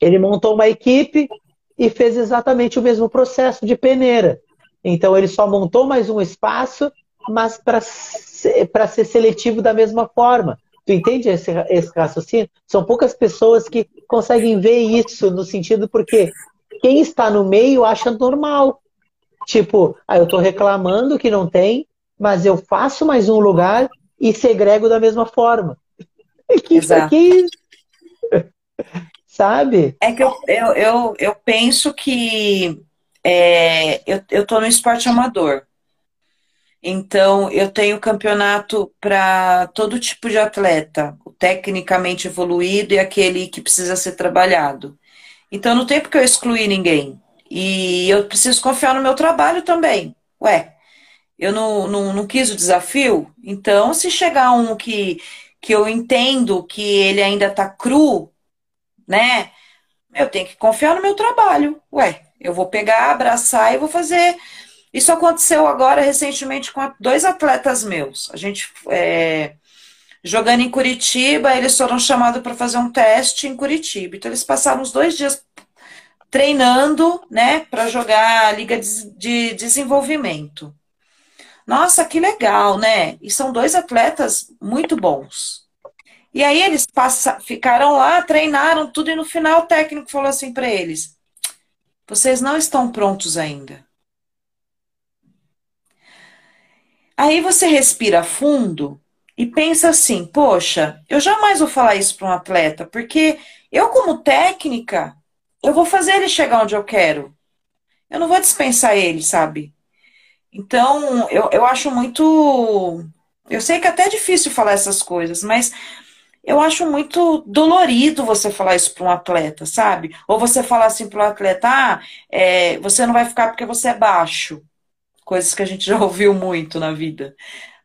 Ele montou uma equipe e fez exatamente o mesmo processo de peneira. Então ele só montou mais um espaço, mas para ser, ser seletivo da mesma forma. Tu entende esse, esse raciocínio? São poucas pessoas que conseguem ver isso no sentido porque quem está no meio acha normal. Tipo, ah, eu estou reclamando que não tem, mas eu faço mais um lugar e segrego da mesma forma. <laughs> Que Exato. Aqui, sabe? É que eu, eu, eu, eu penso que é, eu, eu tô no esporte amador. Então, eu tenho campeonato para todo tipo de atleta, o tecnicamente evoluído e aquele que precisa ser trabalhado. Então, não tem porque eu excluir ninguém. E eu preciso confiar no meu trabalho também. Ué, eu não, não, não quis o desafio? Então, se chegar um que, que eu entendo que ele ainda está cru, né? Eu tenho que confiar no meu trabalho. Ué, eu vou pegar, abraçar e vou fazer. Isso aconteceu agora recentemente com dois atletas meus. A gente é, jogando em Curitiba, eles foram chamados para fazer um teste em Curitiba. Então eles passaram uns dois dias treinando, né, para jogar a liga de desenvolvimento. Nossa, que legal, né? E são dois atletas muito bons. E aí eles passa, ficaram lá, treinaram tudo e no final o técnico falou assim para eles: "Vocês não estão prontos ainda". Aí você respira fundo e pensa assim: "Poxa, eu jamais vou falar isso para um atleta, porque eu como técnica eu vou fazer ele chegar onde eu quero. Eu não vou dispensar ele, sabe? Então, eu, eu acho muito. Eu sei que é até difícil falar essas coisas, mas eu acho muito dolorido você falar isso para um atleta, sabe? Ou você falar assim para um atleta: ah, é, você não vai ficar porque você é baixo. Coisas que a gente <laughs> já ouviu muito na vida.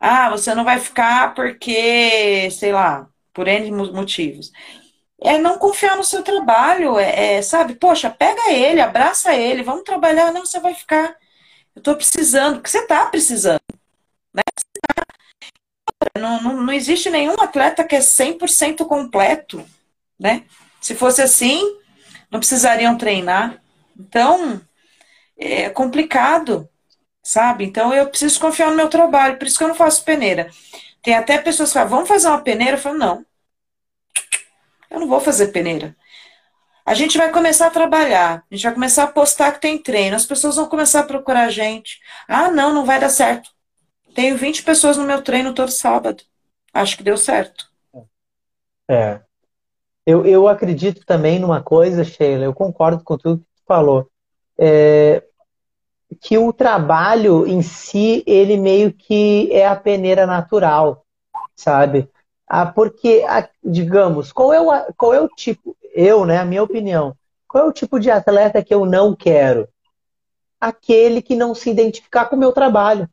Ah, você não vai ficar porque, sei lá, por N motivos é não confiar no seu trabalho, é, é, sabe? Poxa, pega ele, abraça ele, vamos trabalhar. Não, você vai ficar. Eu estou precisando, porque você está precisando. Né? Não, não, não existe nenhum atleta que é 100% completo, né? Se fosse assim, não precisariam treinar. Então, é complicado, sabe? Então, eu preciso confiar no meu trabalho, por isso que eu não faço peneira. Tem até pessoas que falam, vamos fazer uma peneira? Eu falo, não, eu não vou fazer peneira. A gente vai começar a trabalhar, a gente vai começar a postar que tem treino, as pessoas vão começar a procurar a gente. Ah, não, não vai dar certo. Tenho 20 pessoas no meu treino todo sábado. Acho que deu certo. É. Eu, eu acredito também numa coisa, Sheila, eu concordo com tudo que tu falou. É, que o trabalho em si, ele meio que é a peneira natural, sabe? Ah, porque, digamos, qual é, o, qual é o tipo, eu, né, a minha opinião, qual é o tipo de atleta que eu não quero? Aquele que não se identificar com o meu trabalho.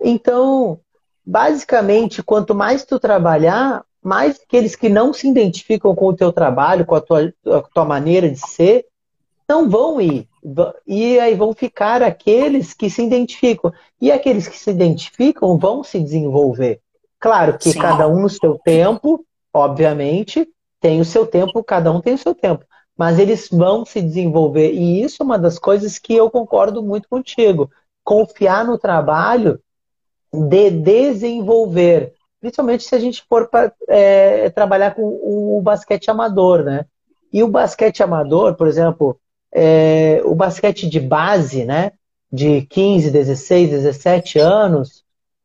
Então, basicamente, quanto mais tu trabalhar, mais aqueles que não se identificam com o teu trabalho, com a tua, a tua maneira de ser, não vão ir. E aí vão ficar aqueles que se identificam. E aqueles que se identificam vão se desenvolver. Claro que Sim. cada um no seu tempo, obviamente, tem o seu tempo, cada um tem o seu tempo. Mas eles vão se desenvolver. E isso é uma das coisas que eu concordo muito contigo. Confiar no trabalho de desenvolver principalmente se a gente for para é, trabalhar com o basquete amador, né? E o basquete amador, por exemplo, é, o basquete de base, né? De 15, 16, 17 anos,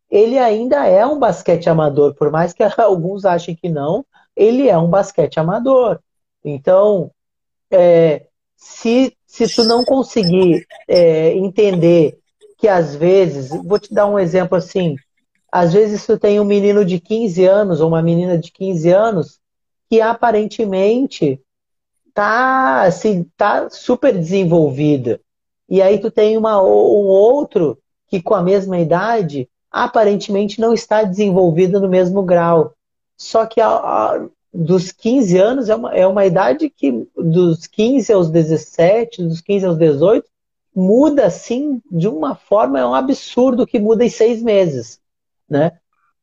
ele ainda é um basquete amador, por mais que <laughs> alguns achem que não, ele é um basquete amador. Então, é, se, se tu não conseguir é, entender que às vezes, vou te dar um exemplo assim, às vezes tu tem um menino de 15 anos ou uma menina de 15 anos que aparentemente tá assim, tá super desenvolvida. E aí tu tem uma, um outro que com a mesma idade aparentemente não está desenvolvido no mesmo grau. Só que a, a, dos 15 anos é uma, é uma idade que dos 15 aos 17, dos 15 aos 18, muda assim de uma forma, é um absurdo que muda em seis meses né?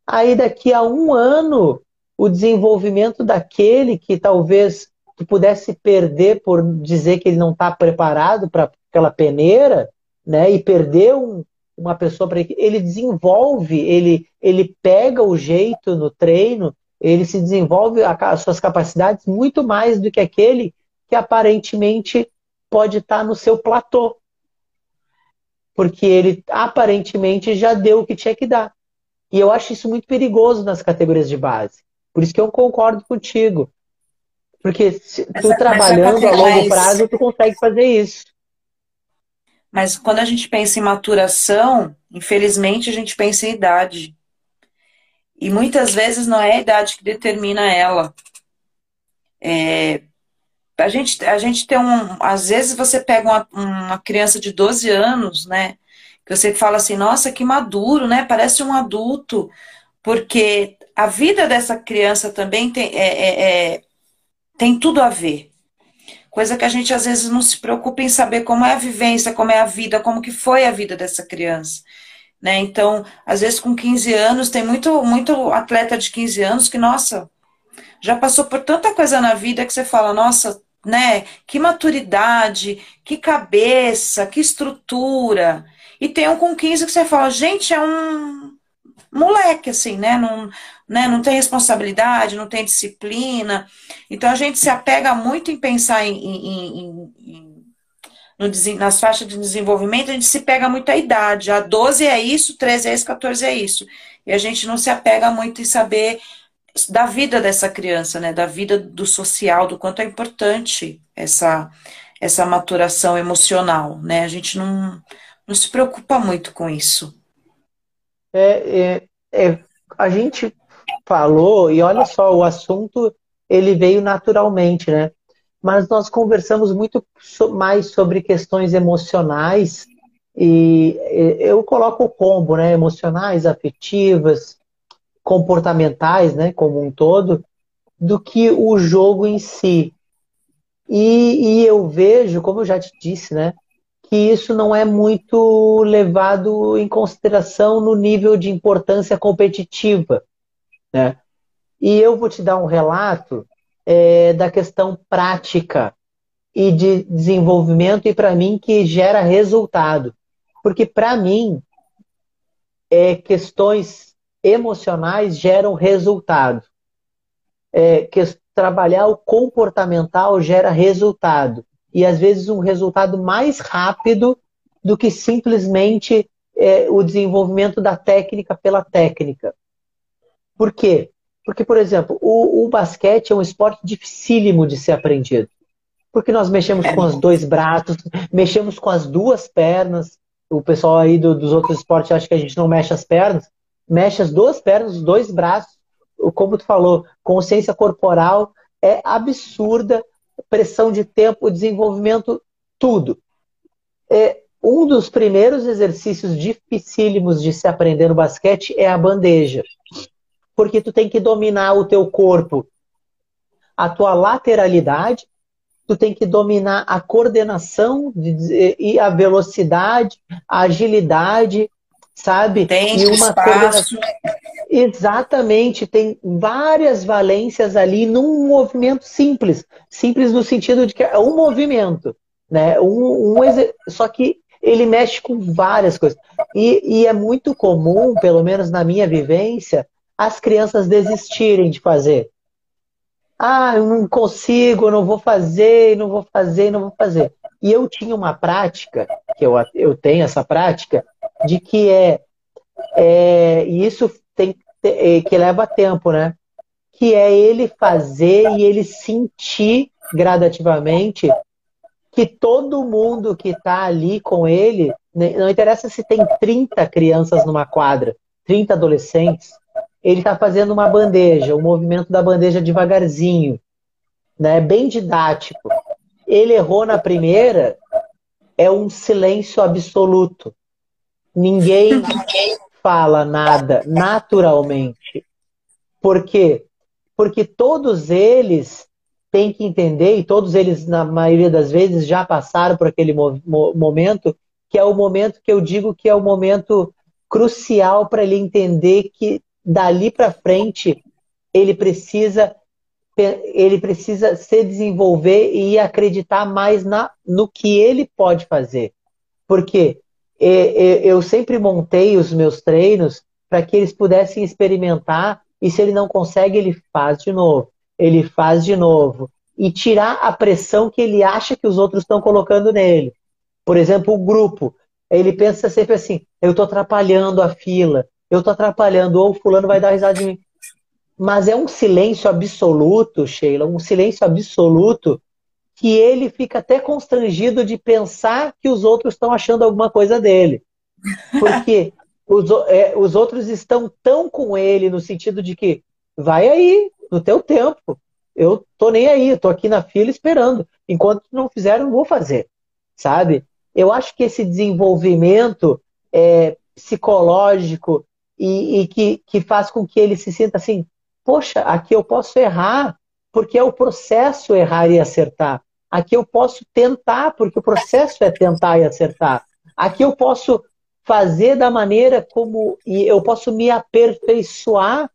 Aí daqui a um ano, o desenvolvimento daquele que talvez tu pudesse perder por dizer que ele não está preparado para aquela peneira, né? E perder um, uma pessoa para ele desenvolve, ele ele pega o jeito no treino, ele se desenvolve as suas capacidades muito mais do que aquele que aparentemente pode estar no seu platô. Porque ele aparentemente já deu o que tinha que dar. E eu acho isso muito perigoso nas categorias de base. Por isso que eu concordo contigo. Porque se tu trabalhando a longo prazo, tu consegue fazer isso. Mas quando a gente pensa em maturação, infelizmente a gente pensa em idade. E muitas vezes não é a idade que determina ela. É, a, gente, a gente tem um. Às vezes você pega uma, uma criança de 12 anos, né? que você fala assim, nossa, que maduro, né? Parece um adulto, porque a vida dessa criança também tem, é, é, é, tem tudo a ver. Coisa que a gente às vezes não se preocupa em saber como é a vivência, como é a vida, como que foi a vida dessa criança. Né? Então, às vezes com 15 anos, tem muito, muito atleta de 15 anos que, nossa, já passou por tanta coisa na vida que você fala, nossa, né? Que maturidade, que cabeça, que estrutura. E tem um com 15 que você fala, gente, é um moleque, assim, né? Não, né? não tem responsabilidade, não tem disciplina. Então a gente se apega muito em pensar em, em, em, em no, nas faixas de desenvolvimento, a gente se pega muito à idade. A 12 é isso, 13 é isso, 14 é isso. E a gente não se apega muito em saber da vida dessa criança, né? Da vida do social, do quanto é importante essa, essa maturação emocional, né? A gente não não se preocupa muito com isso. É, é, é, a gente falou, e olha só, o assunto ele veio naturalmente, né? Mas nós conversamos muito mais sobre questões emocionais e eu coloco o combo, né? Emocionais, afetivas, comportamentais, né? Como um todo, do que o jogo em si. E, e eu vejo, como eu já te disse, né? que isso não é muito levado em consideração no nível de importância competitiva. Né? E eu vou te dar um relato é, da questão prática e de desenvolvimento, e para mim que gera resultado. Porque para mim, é, questões emocionais geram resultado. É, que, trabalhar o comportamental gera resultado e às vezes um resultado mais rápido do que simplesmente é, o desenvolvimento da técnica pela técnica. Por quê? Porque, por exemplo, o, o, basquete é um esporte dificílimo de ser aprendido. Porque nós mexemos é. com os dois braços, mexemos com as duas pernas. O pessoal aí do, dos outros esportes acha que a gente não mexe as pernas. Mexe as duas pernas, os dois braços. Como tu falou, consciência corporal é absurda pressão de tempo, desenvolvimento, tudo. É, um dos primeiros exercícios dificílimos de se aprender no basquete é a bandeja. Porque tu tem que dominar o teu corpo, a tua lateralidade, tu tem que dominar a coordenação e a velocidade, a agilidade, sabe? Tem e uma espaço. Exatamente, tem várias valências ali num movimento simples. Simples no sentido de que é um movimento, né? Um, um Só que ele mexe com várias coisas. E, e é muito comum, pelo menos na minha vivência, as crianças desistirem de fazer. Ah, eu não consigo, eu não vou fazer, não vou fazer, não vou fazer. E eu tinha uma prática, que eu, eu tenho essa prática, de que é, é e isso tem é, que leva tempo, né? Que é ele fazer e ele sentir gradativamente que todo mundo que está ali com ele, né, não interessa se tem 30 crianças numa quadra, 30 adolescentes, ele está fazendo uma bandeja, o movimento da bandeja devagarzinho, né? bem didático. Ele errou na primeira, é um silêncio absoluto. Ninguém fala nada naturalmente. Por quê? Porque todos eles têm que entender, e todos eles, na maioria das vezes, já passaram por aquele mo momento, que é o momento que eu digo que é o momento crucial para ele entender que dali para frente ele precisa ele precisa se desenvolver e acreditar mais na, no que ele pode fazer. Porque eu sempre montei os meus treinos para que eles pudessem experimentar e se ele não consegue, ele faz de novo. Ele faz de novo. E tirar a pressão que ele acha que os outros estão colocando nele. Por exemplo, o grupo. Ele pensa sempre assim: eu estou atrapalhando a fila, eu estou atrapalhando, ou o fulano vai dar risada de mim. Mas é um silêncio absoluto, Sheila, um silêncio absoluto que ele fica até constrangido de pensar que os outros estão achando alguma coisa dele. Porque <laughs> os, é, os outros estão tão com ele no sentido de que vai aí, no teu tempo. Eu tô nem aí, eu tô aqui na fila esperando. Enquanto não fizeram, vou fazer. Sabe? Eu acho que esse desenvolvimento é, psicológico e, e que, que faz com que ele se sinta assim, poxa, aqui eu posso errar, porque é o processo errar e acertar. Aqui eu posso tentar, porque o processo é tentar e acertar. Aqui eu posso fazer da maneira como. E eu posso me aperfeiçoar,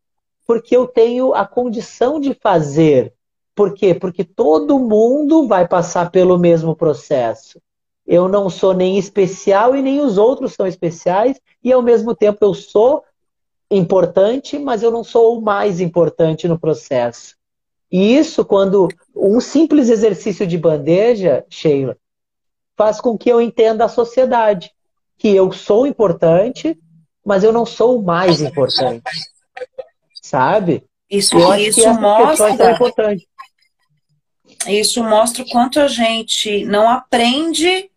porque eu tenho a condição de fazer. Por quê? Porque todo mundo vai passar pelo mesmo processo. Eu não sou nem especial e nem os outros são especiais, e ao mesmo tempo eu sou importante, mas eu não sou o mais importante no processo. E isso, quando um simples exercício de bandeja, Sheila, faz com que eu entenda a sociedade. Que eu sou importante, mas eu não sou o mais importante. Sabe? Isso, eu isso mostra. Isso mostra o quanto a gente não aprende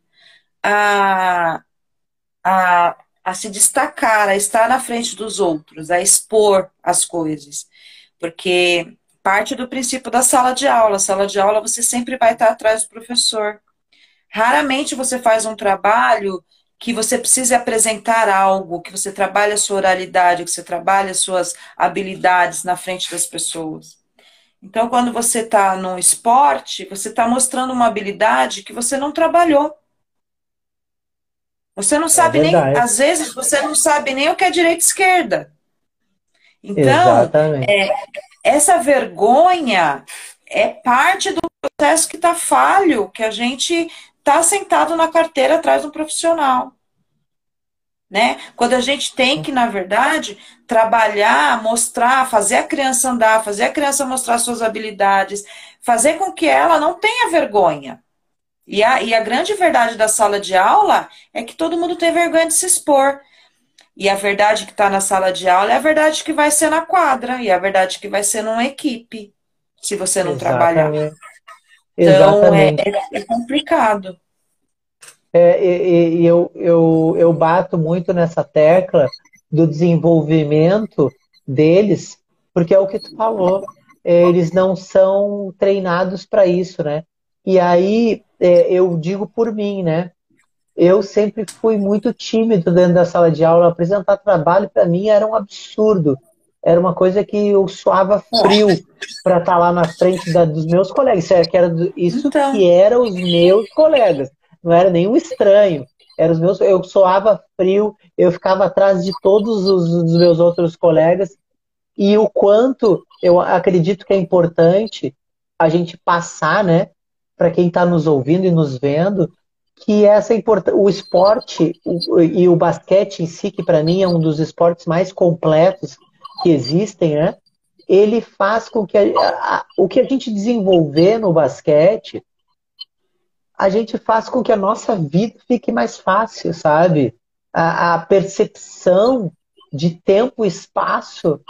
a, a, a se destacar, a estar na frente dos outros, a expor as coisas. Porque parte do princípio da sala de aula. Sala de aula você sempre vai estar atrás do professor. Raramente você faz um trabalho que você precise apresentar algo, que você trabalhe a sua oralidade, que você trabalhe as suas habilidades na frente das pessoas. Então, quando você está no esporte, você está mostrando uma habilidade que você não trabalhou. Você não sabe é nem, às vezes, você não sabe nem o que é direita e esquerda. Então, é, essa vergonha é parte do processo que está falho, que a gente está sentado na carteira atrás do profissional. Né? Quando a gente tem que, na verdade, trabalhar, mostrar, fazer a criança andar, fazer a criança mostrar suas habilidades, fazer com que ela não tenha vergonha. E a, e a grande verdade da sala de aula é que todo mundo tem vergonha de se expor. E a verdade que está na sala de aula é a verdade que vai ser na quadra, e a verdade que vai ser numa equipe, se você não Exatamente. trabalhar. Então é, é, complicado. É, e, e eu, eu, eu bato muito nessa tecla do desenvolvimento deles, porque é o que tu falou, eles não são treinados para isso, né? E aí é, eu digo por mim, né? eu sempre fui muito tímido dentro da sala de aula. Apresentar trabalho para mim era um absurdo. Era uma coisa que eu suava frio para estar tá lá na frente da, dos meus colegas. Isso, era, que era, isso então... que eram os meus colegas. Não era nenhum estranho. Era os meus, eu suava frio, eu ficava atrás de todos os, os meus outros colegas. E o quanto eu acredito que é importante a gente passar, né, para quem está nos ouvindo e nos vendo, que essa o esporte o, e o basquete em si, que para mim é um dos esportes mais completos que existem, né? Ele faz com que a, o que a gente desenvolver no basquete, a gente faz com que a nossa vida fique mais fácil, sabe? A, a percepção de tempo e espaço,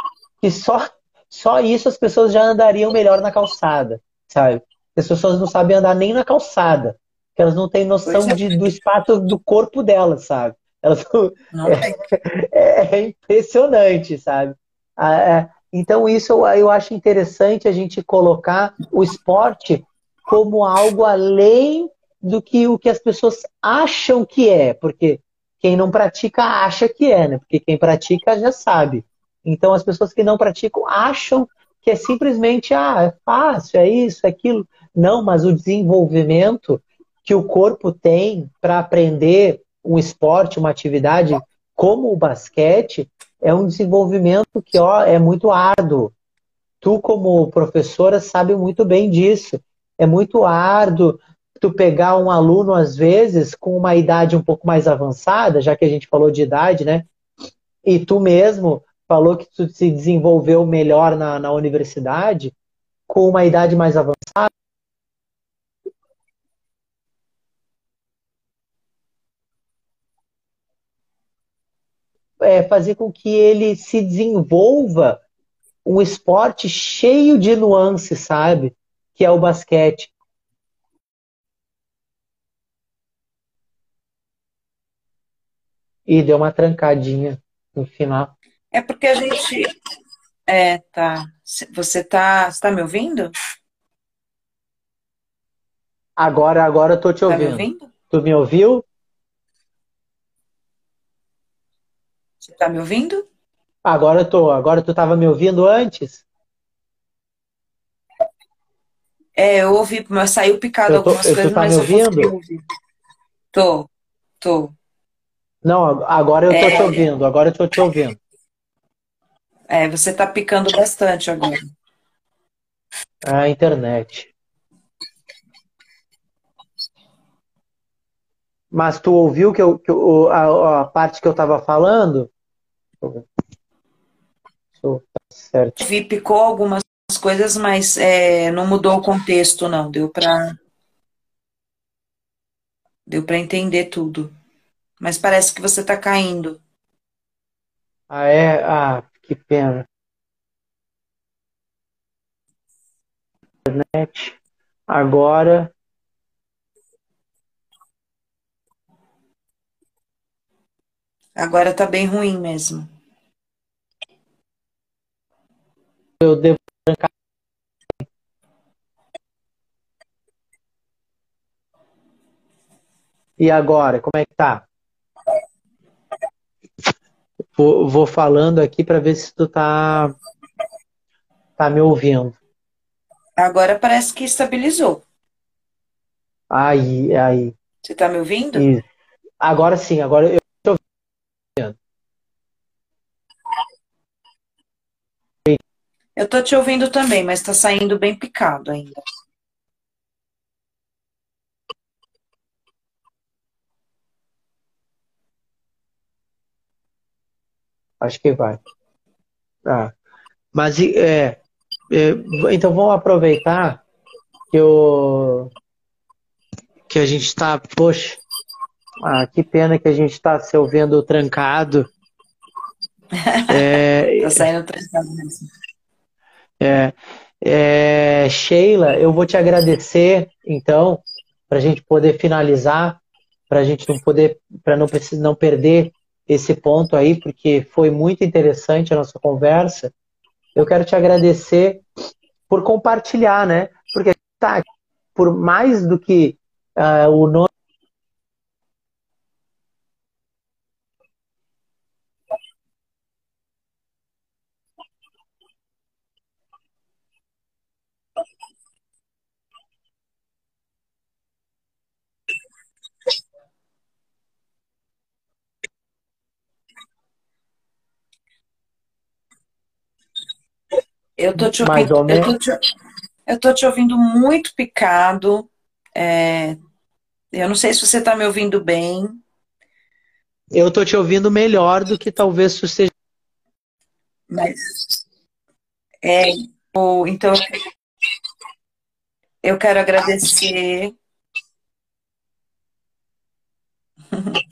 que só, só isso as pessoas já andariam melhor na calçada, sabe? As pessoas não sabem andar nem na calçada que elas não têm noção é. de, do espaço do corpo delas, sabe? Elas não, <laughs> é, é, impressionante, sabe? É, então, isso eu, eu acho interessante a gente colocar o esporte como algo além do que o que as pessoas acham que é, porque quem não pratica acha que é, né? Porque quem pratica já sabe. Então, as pessoas que não praticam acham que é simplesmente, ah, é fácil, é isso, é aquilo. Não, mas o desenvolvimento que o corpo tem para aprender um esporte, uma atividade como o basquete, é um desenvolvimento que ó, é muito árduo. Tu, como professora, sabe muito bem disso. É muito árduo tu pegar um aluno, às vezes, com uma idade um pouco mais avançada, já que a gente falou de idade, né? E tu mesmo falou que tu se desenvolveu melhor na, na universidade, com uma idade mais avançada, é, fazer com que ele se desenvolva um esporte cheio de nuances, sabe? Que é o basquete. E deu uma trancadinha no final. É porque a gente. É, tá. Você tá, você tá me ouvindo? Agora, agora eu tô te ouvindo. Tá me ouvindo? Tu me ouviu? Você está me ouvindo? Agora eu tô. Agora tu estava me ouvindo antes? É, eu ouvi, mas saiu picado eu tô, algumas coisas, tá mas me ouvindo? Tô, tô. Não, agora eu tô é... te ouvindo, agora eu tô te ouvindo. É, você tá picando bastante agora. A internet. Mas tu ouviu que, eu, que eu, a, a parte que eu estava falando? Tá certo. Vi, picou algumas coisas, mas é, não mudou o contexto, não. Deu para deu para entender tudo. Mas parece que você está caindo. Ah, é? Ah, que pena. Internet. Agora. Agora tá bem ruim mesmo. Eu devo trancar. E agora, como é que tá? Vou, vou falando aqui para ver se tu tá, tá me ouvindo. Agora parece que estabilizou. Aí, aí. Você tá me ouvindo? Isso. Agora sim, agora eu Eu tô te ouvindo também, mas tá saindo bem picado ainda. Acho que vai. Ah, mas é, é, então vamos aproveitar que eu que a gente está, poxa, ah, que pena que a gente está se ouvindo trancado. <laughs> É, tá saindo trancado mesmo. É, é, Sheila, eu vou te agradecer, então, para a gente poder finalizar, para a gente não poder, para não não perder esse ponto aí, porque foi muito interessante a nossa conversa. Eu quero te agradecer por compartilhar, né? Porque tá, por mais do que uh, o nome Eu tô te ouvindo, eu tô te, eu tô te ouvindo muito picado. É, eu não sei se você está me ouvindo bem. Eu tô te ouvindo melhor do que talvez você seja. Mas é, então eu quero agradecer. <laughs>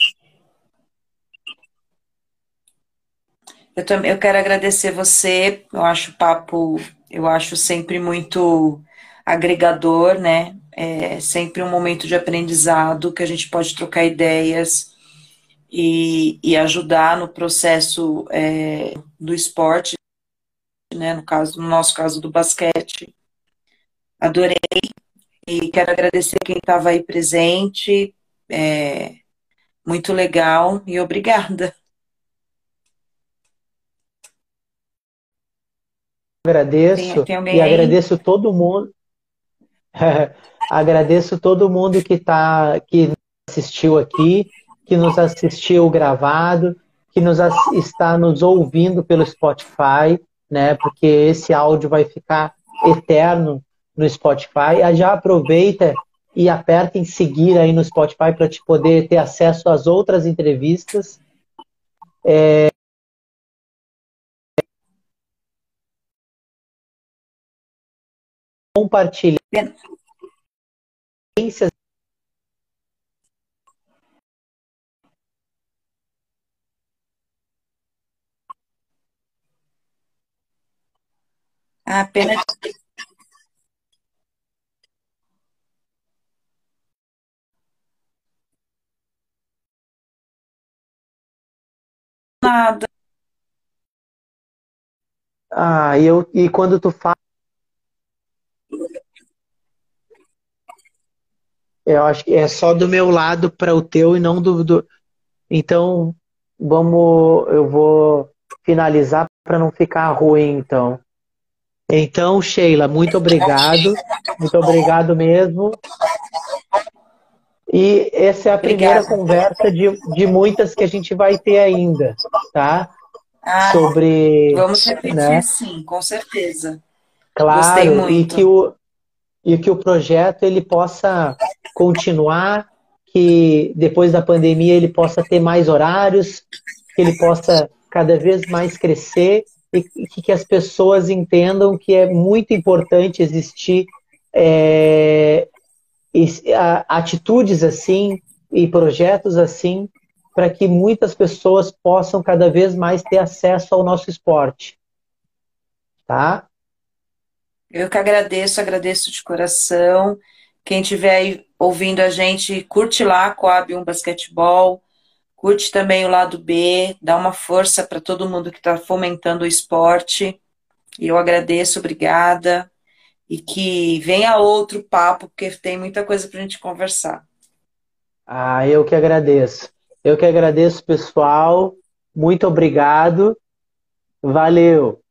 Eu também eu quero agradecer você. Eu acho o papo, eu acho sempre muito agregador, né? É sempre um momento de aprendizado que a gente pode trocar ideias e, e ajudar no processo é, do esporte, né? No caso, no nosso caso do basquete. Adorei e quero agradecer quem estava aí presente. É, muito legal e obrigada. Agradeço tem, tem e agradeço todo mundo. <laughs> agradeço todo mundo que tá que assistiu aqui, que nos assistiu gravado, que nos está nos ouvindo pelo Spotify, né? Porque esse áudio vai ficar eterno no Spotify. Já aproveita e aperta em seguir aí no Spotify para te poder ter acesso às outras entrevistas. É, compartilhar Apenas nada. Ah, eu, e quando tu fala Eu acho que é só do meu lado para o teu e não do, do. Então, vamos. Eu vou finalizar para não ficar ruim, então. Então, Sheila, muito obrigado. Muito obrigado mesmo. E essa é a primeira Obrigada. conversa de, de muitas que a gente vai ter ainda, tá? Ah, Sobre. Vamos repetir, né? sim, com certeza. Claro, e que o, e que o projeto ele possa continuar, que depois da pandemia ele possa ter mais horários, que ele possa cada vez mais crescer e que, as pessoas entendam que é muito importante existir é, atitudes assim e projetos assim para que muitas pessoas possam cada vez mais ter acesso ao nosso esporte. Tá? Eu que agradeço, agradeço de coração. Quem estiver aí ouvindo a gente, curte lá Coab 1 Basquetebol, curte também o lado B, dá uma força para todo mundo que está fomentando o esporte. E eu agradeço, obrigada. E que venha outro papo, porque tem muita coisa para a gente conversar. Ah, eu que agradeço. Eu que agradeço, pessoal. Muito obrigado. Valeu.